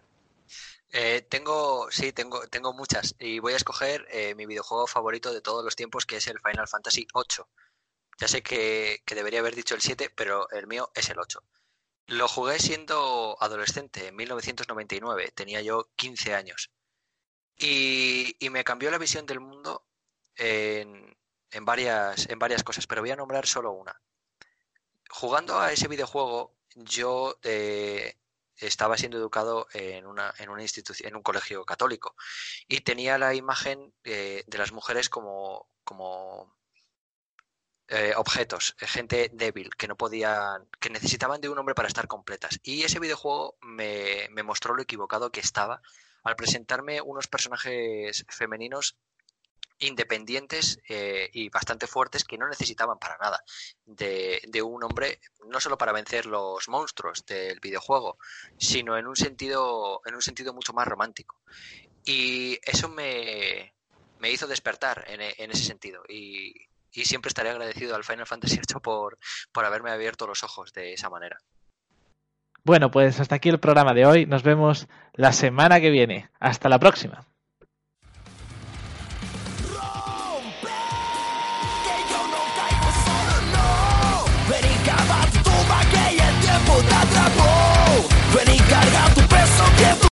Eh, tengo, sí, tengo, tengo muchas. Y voy a escoger eh, mi videojuego favorito de todos los tiempos, que es el Final Fantasy VIII. Ya sé que, debería haber dicho el 7, pero el mío es el 8. Lo jugué siendo adolescente, en 1999. Tenía yo 15 años. Y, me cambió la visión del mundo en, varias, en varias cosas, pero voy a nombrar solo una. Jugando a ese videojuego, yo eh, estaba siendo educado en una, en una institución, en un colegio católico, y tenía la imagen eh, de las mujeres como, como eh, objetos, gente débil, que no podían, que necesitaban de un hombre para estar completas. Y ese videojuego me, me mostró lo equivocado que estaba al presentarme unos personajes femeninos independientes eh, y bastante fuertes que no necesitaban para nada de, un hombre no solo para vencer los monstruos del videojuego sino en un sentido en un sentido mucho más romántico. Y eso me, me hizo despertar en, en ese sentido. Y, y, siempre estaré agradecido al Final Fantasy VIII por, por haberme abierto los ojos de esa manera. Bueno pues hasta aquí el programa de hoy. Nos vemos la semana que viene. Hasta la próxima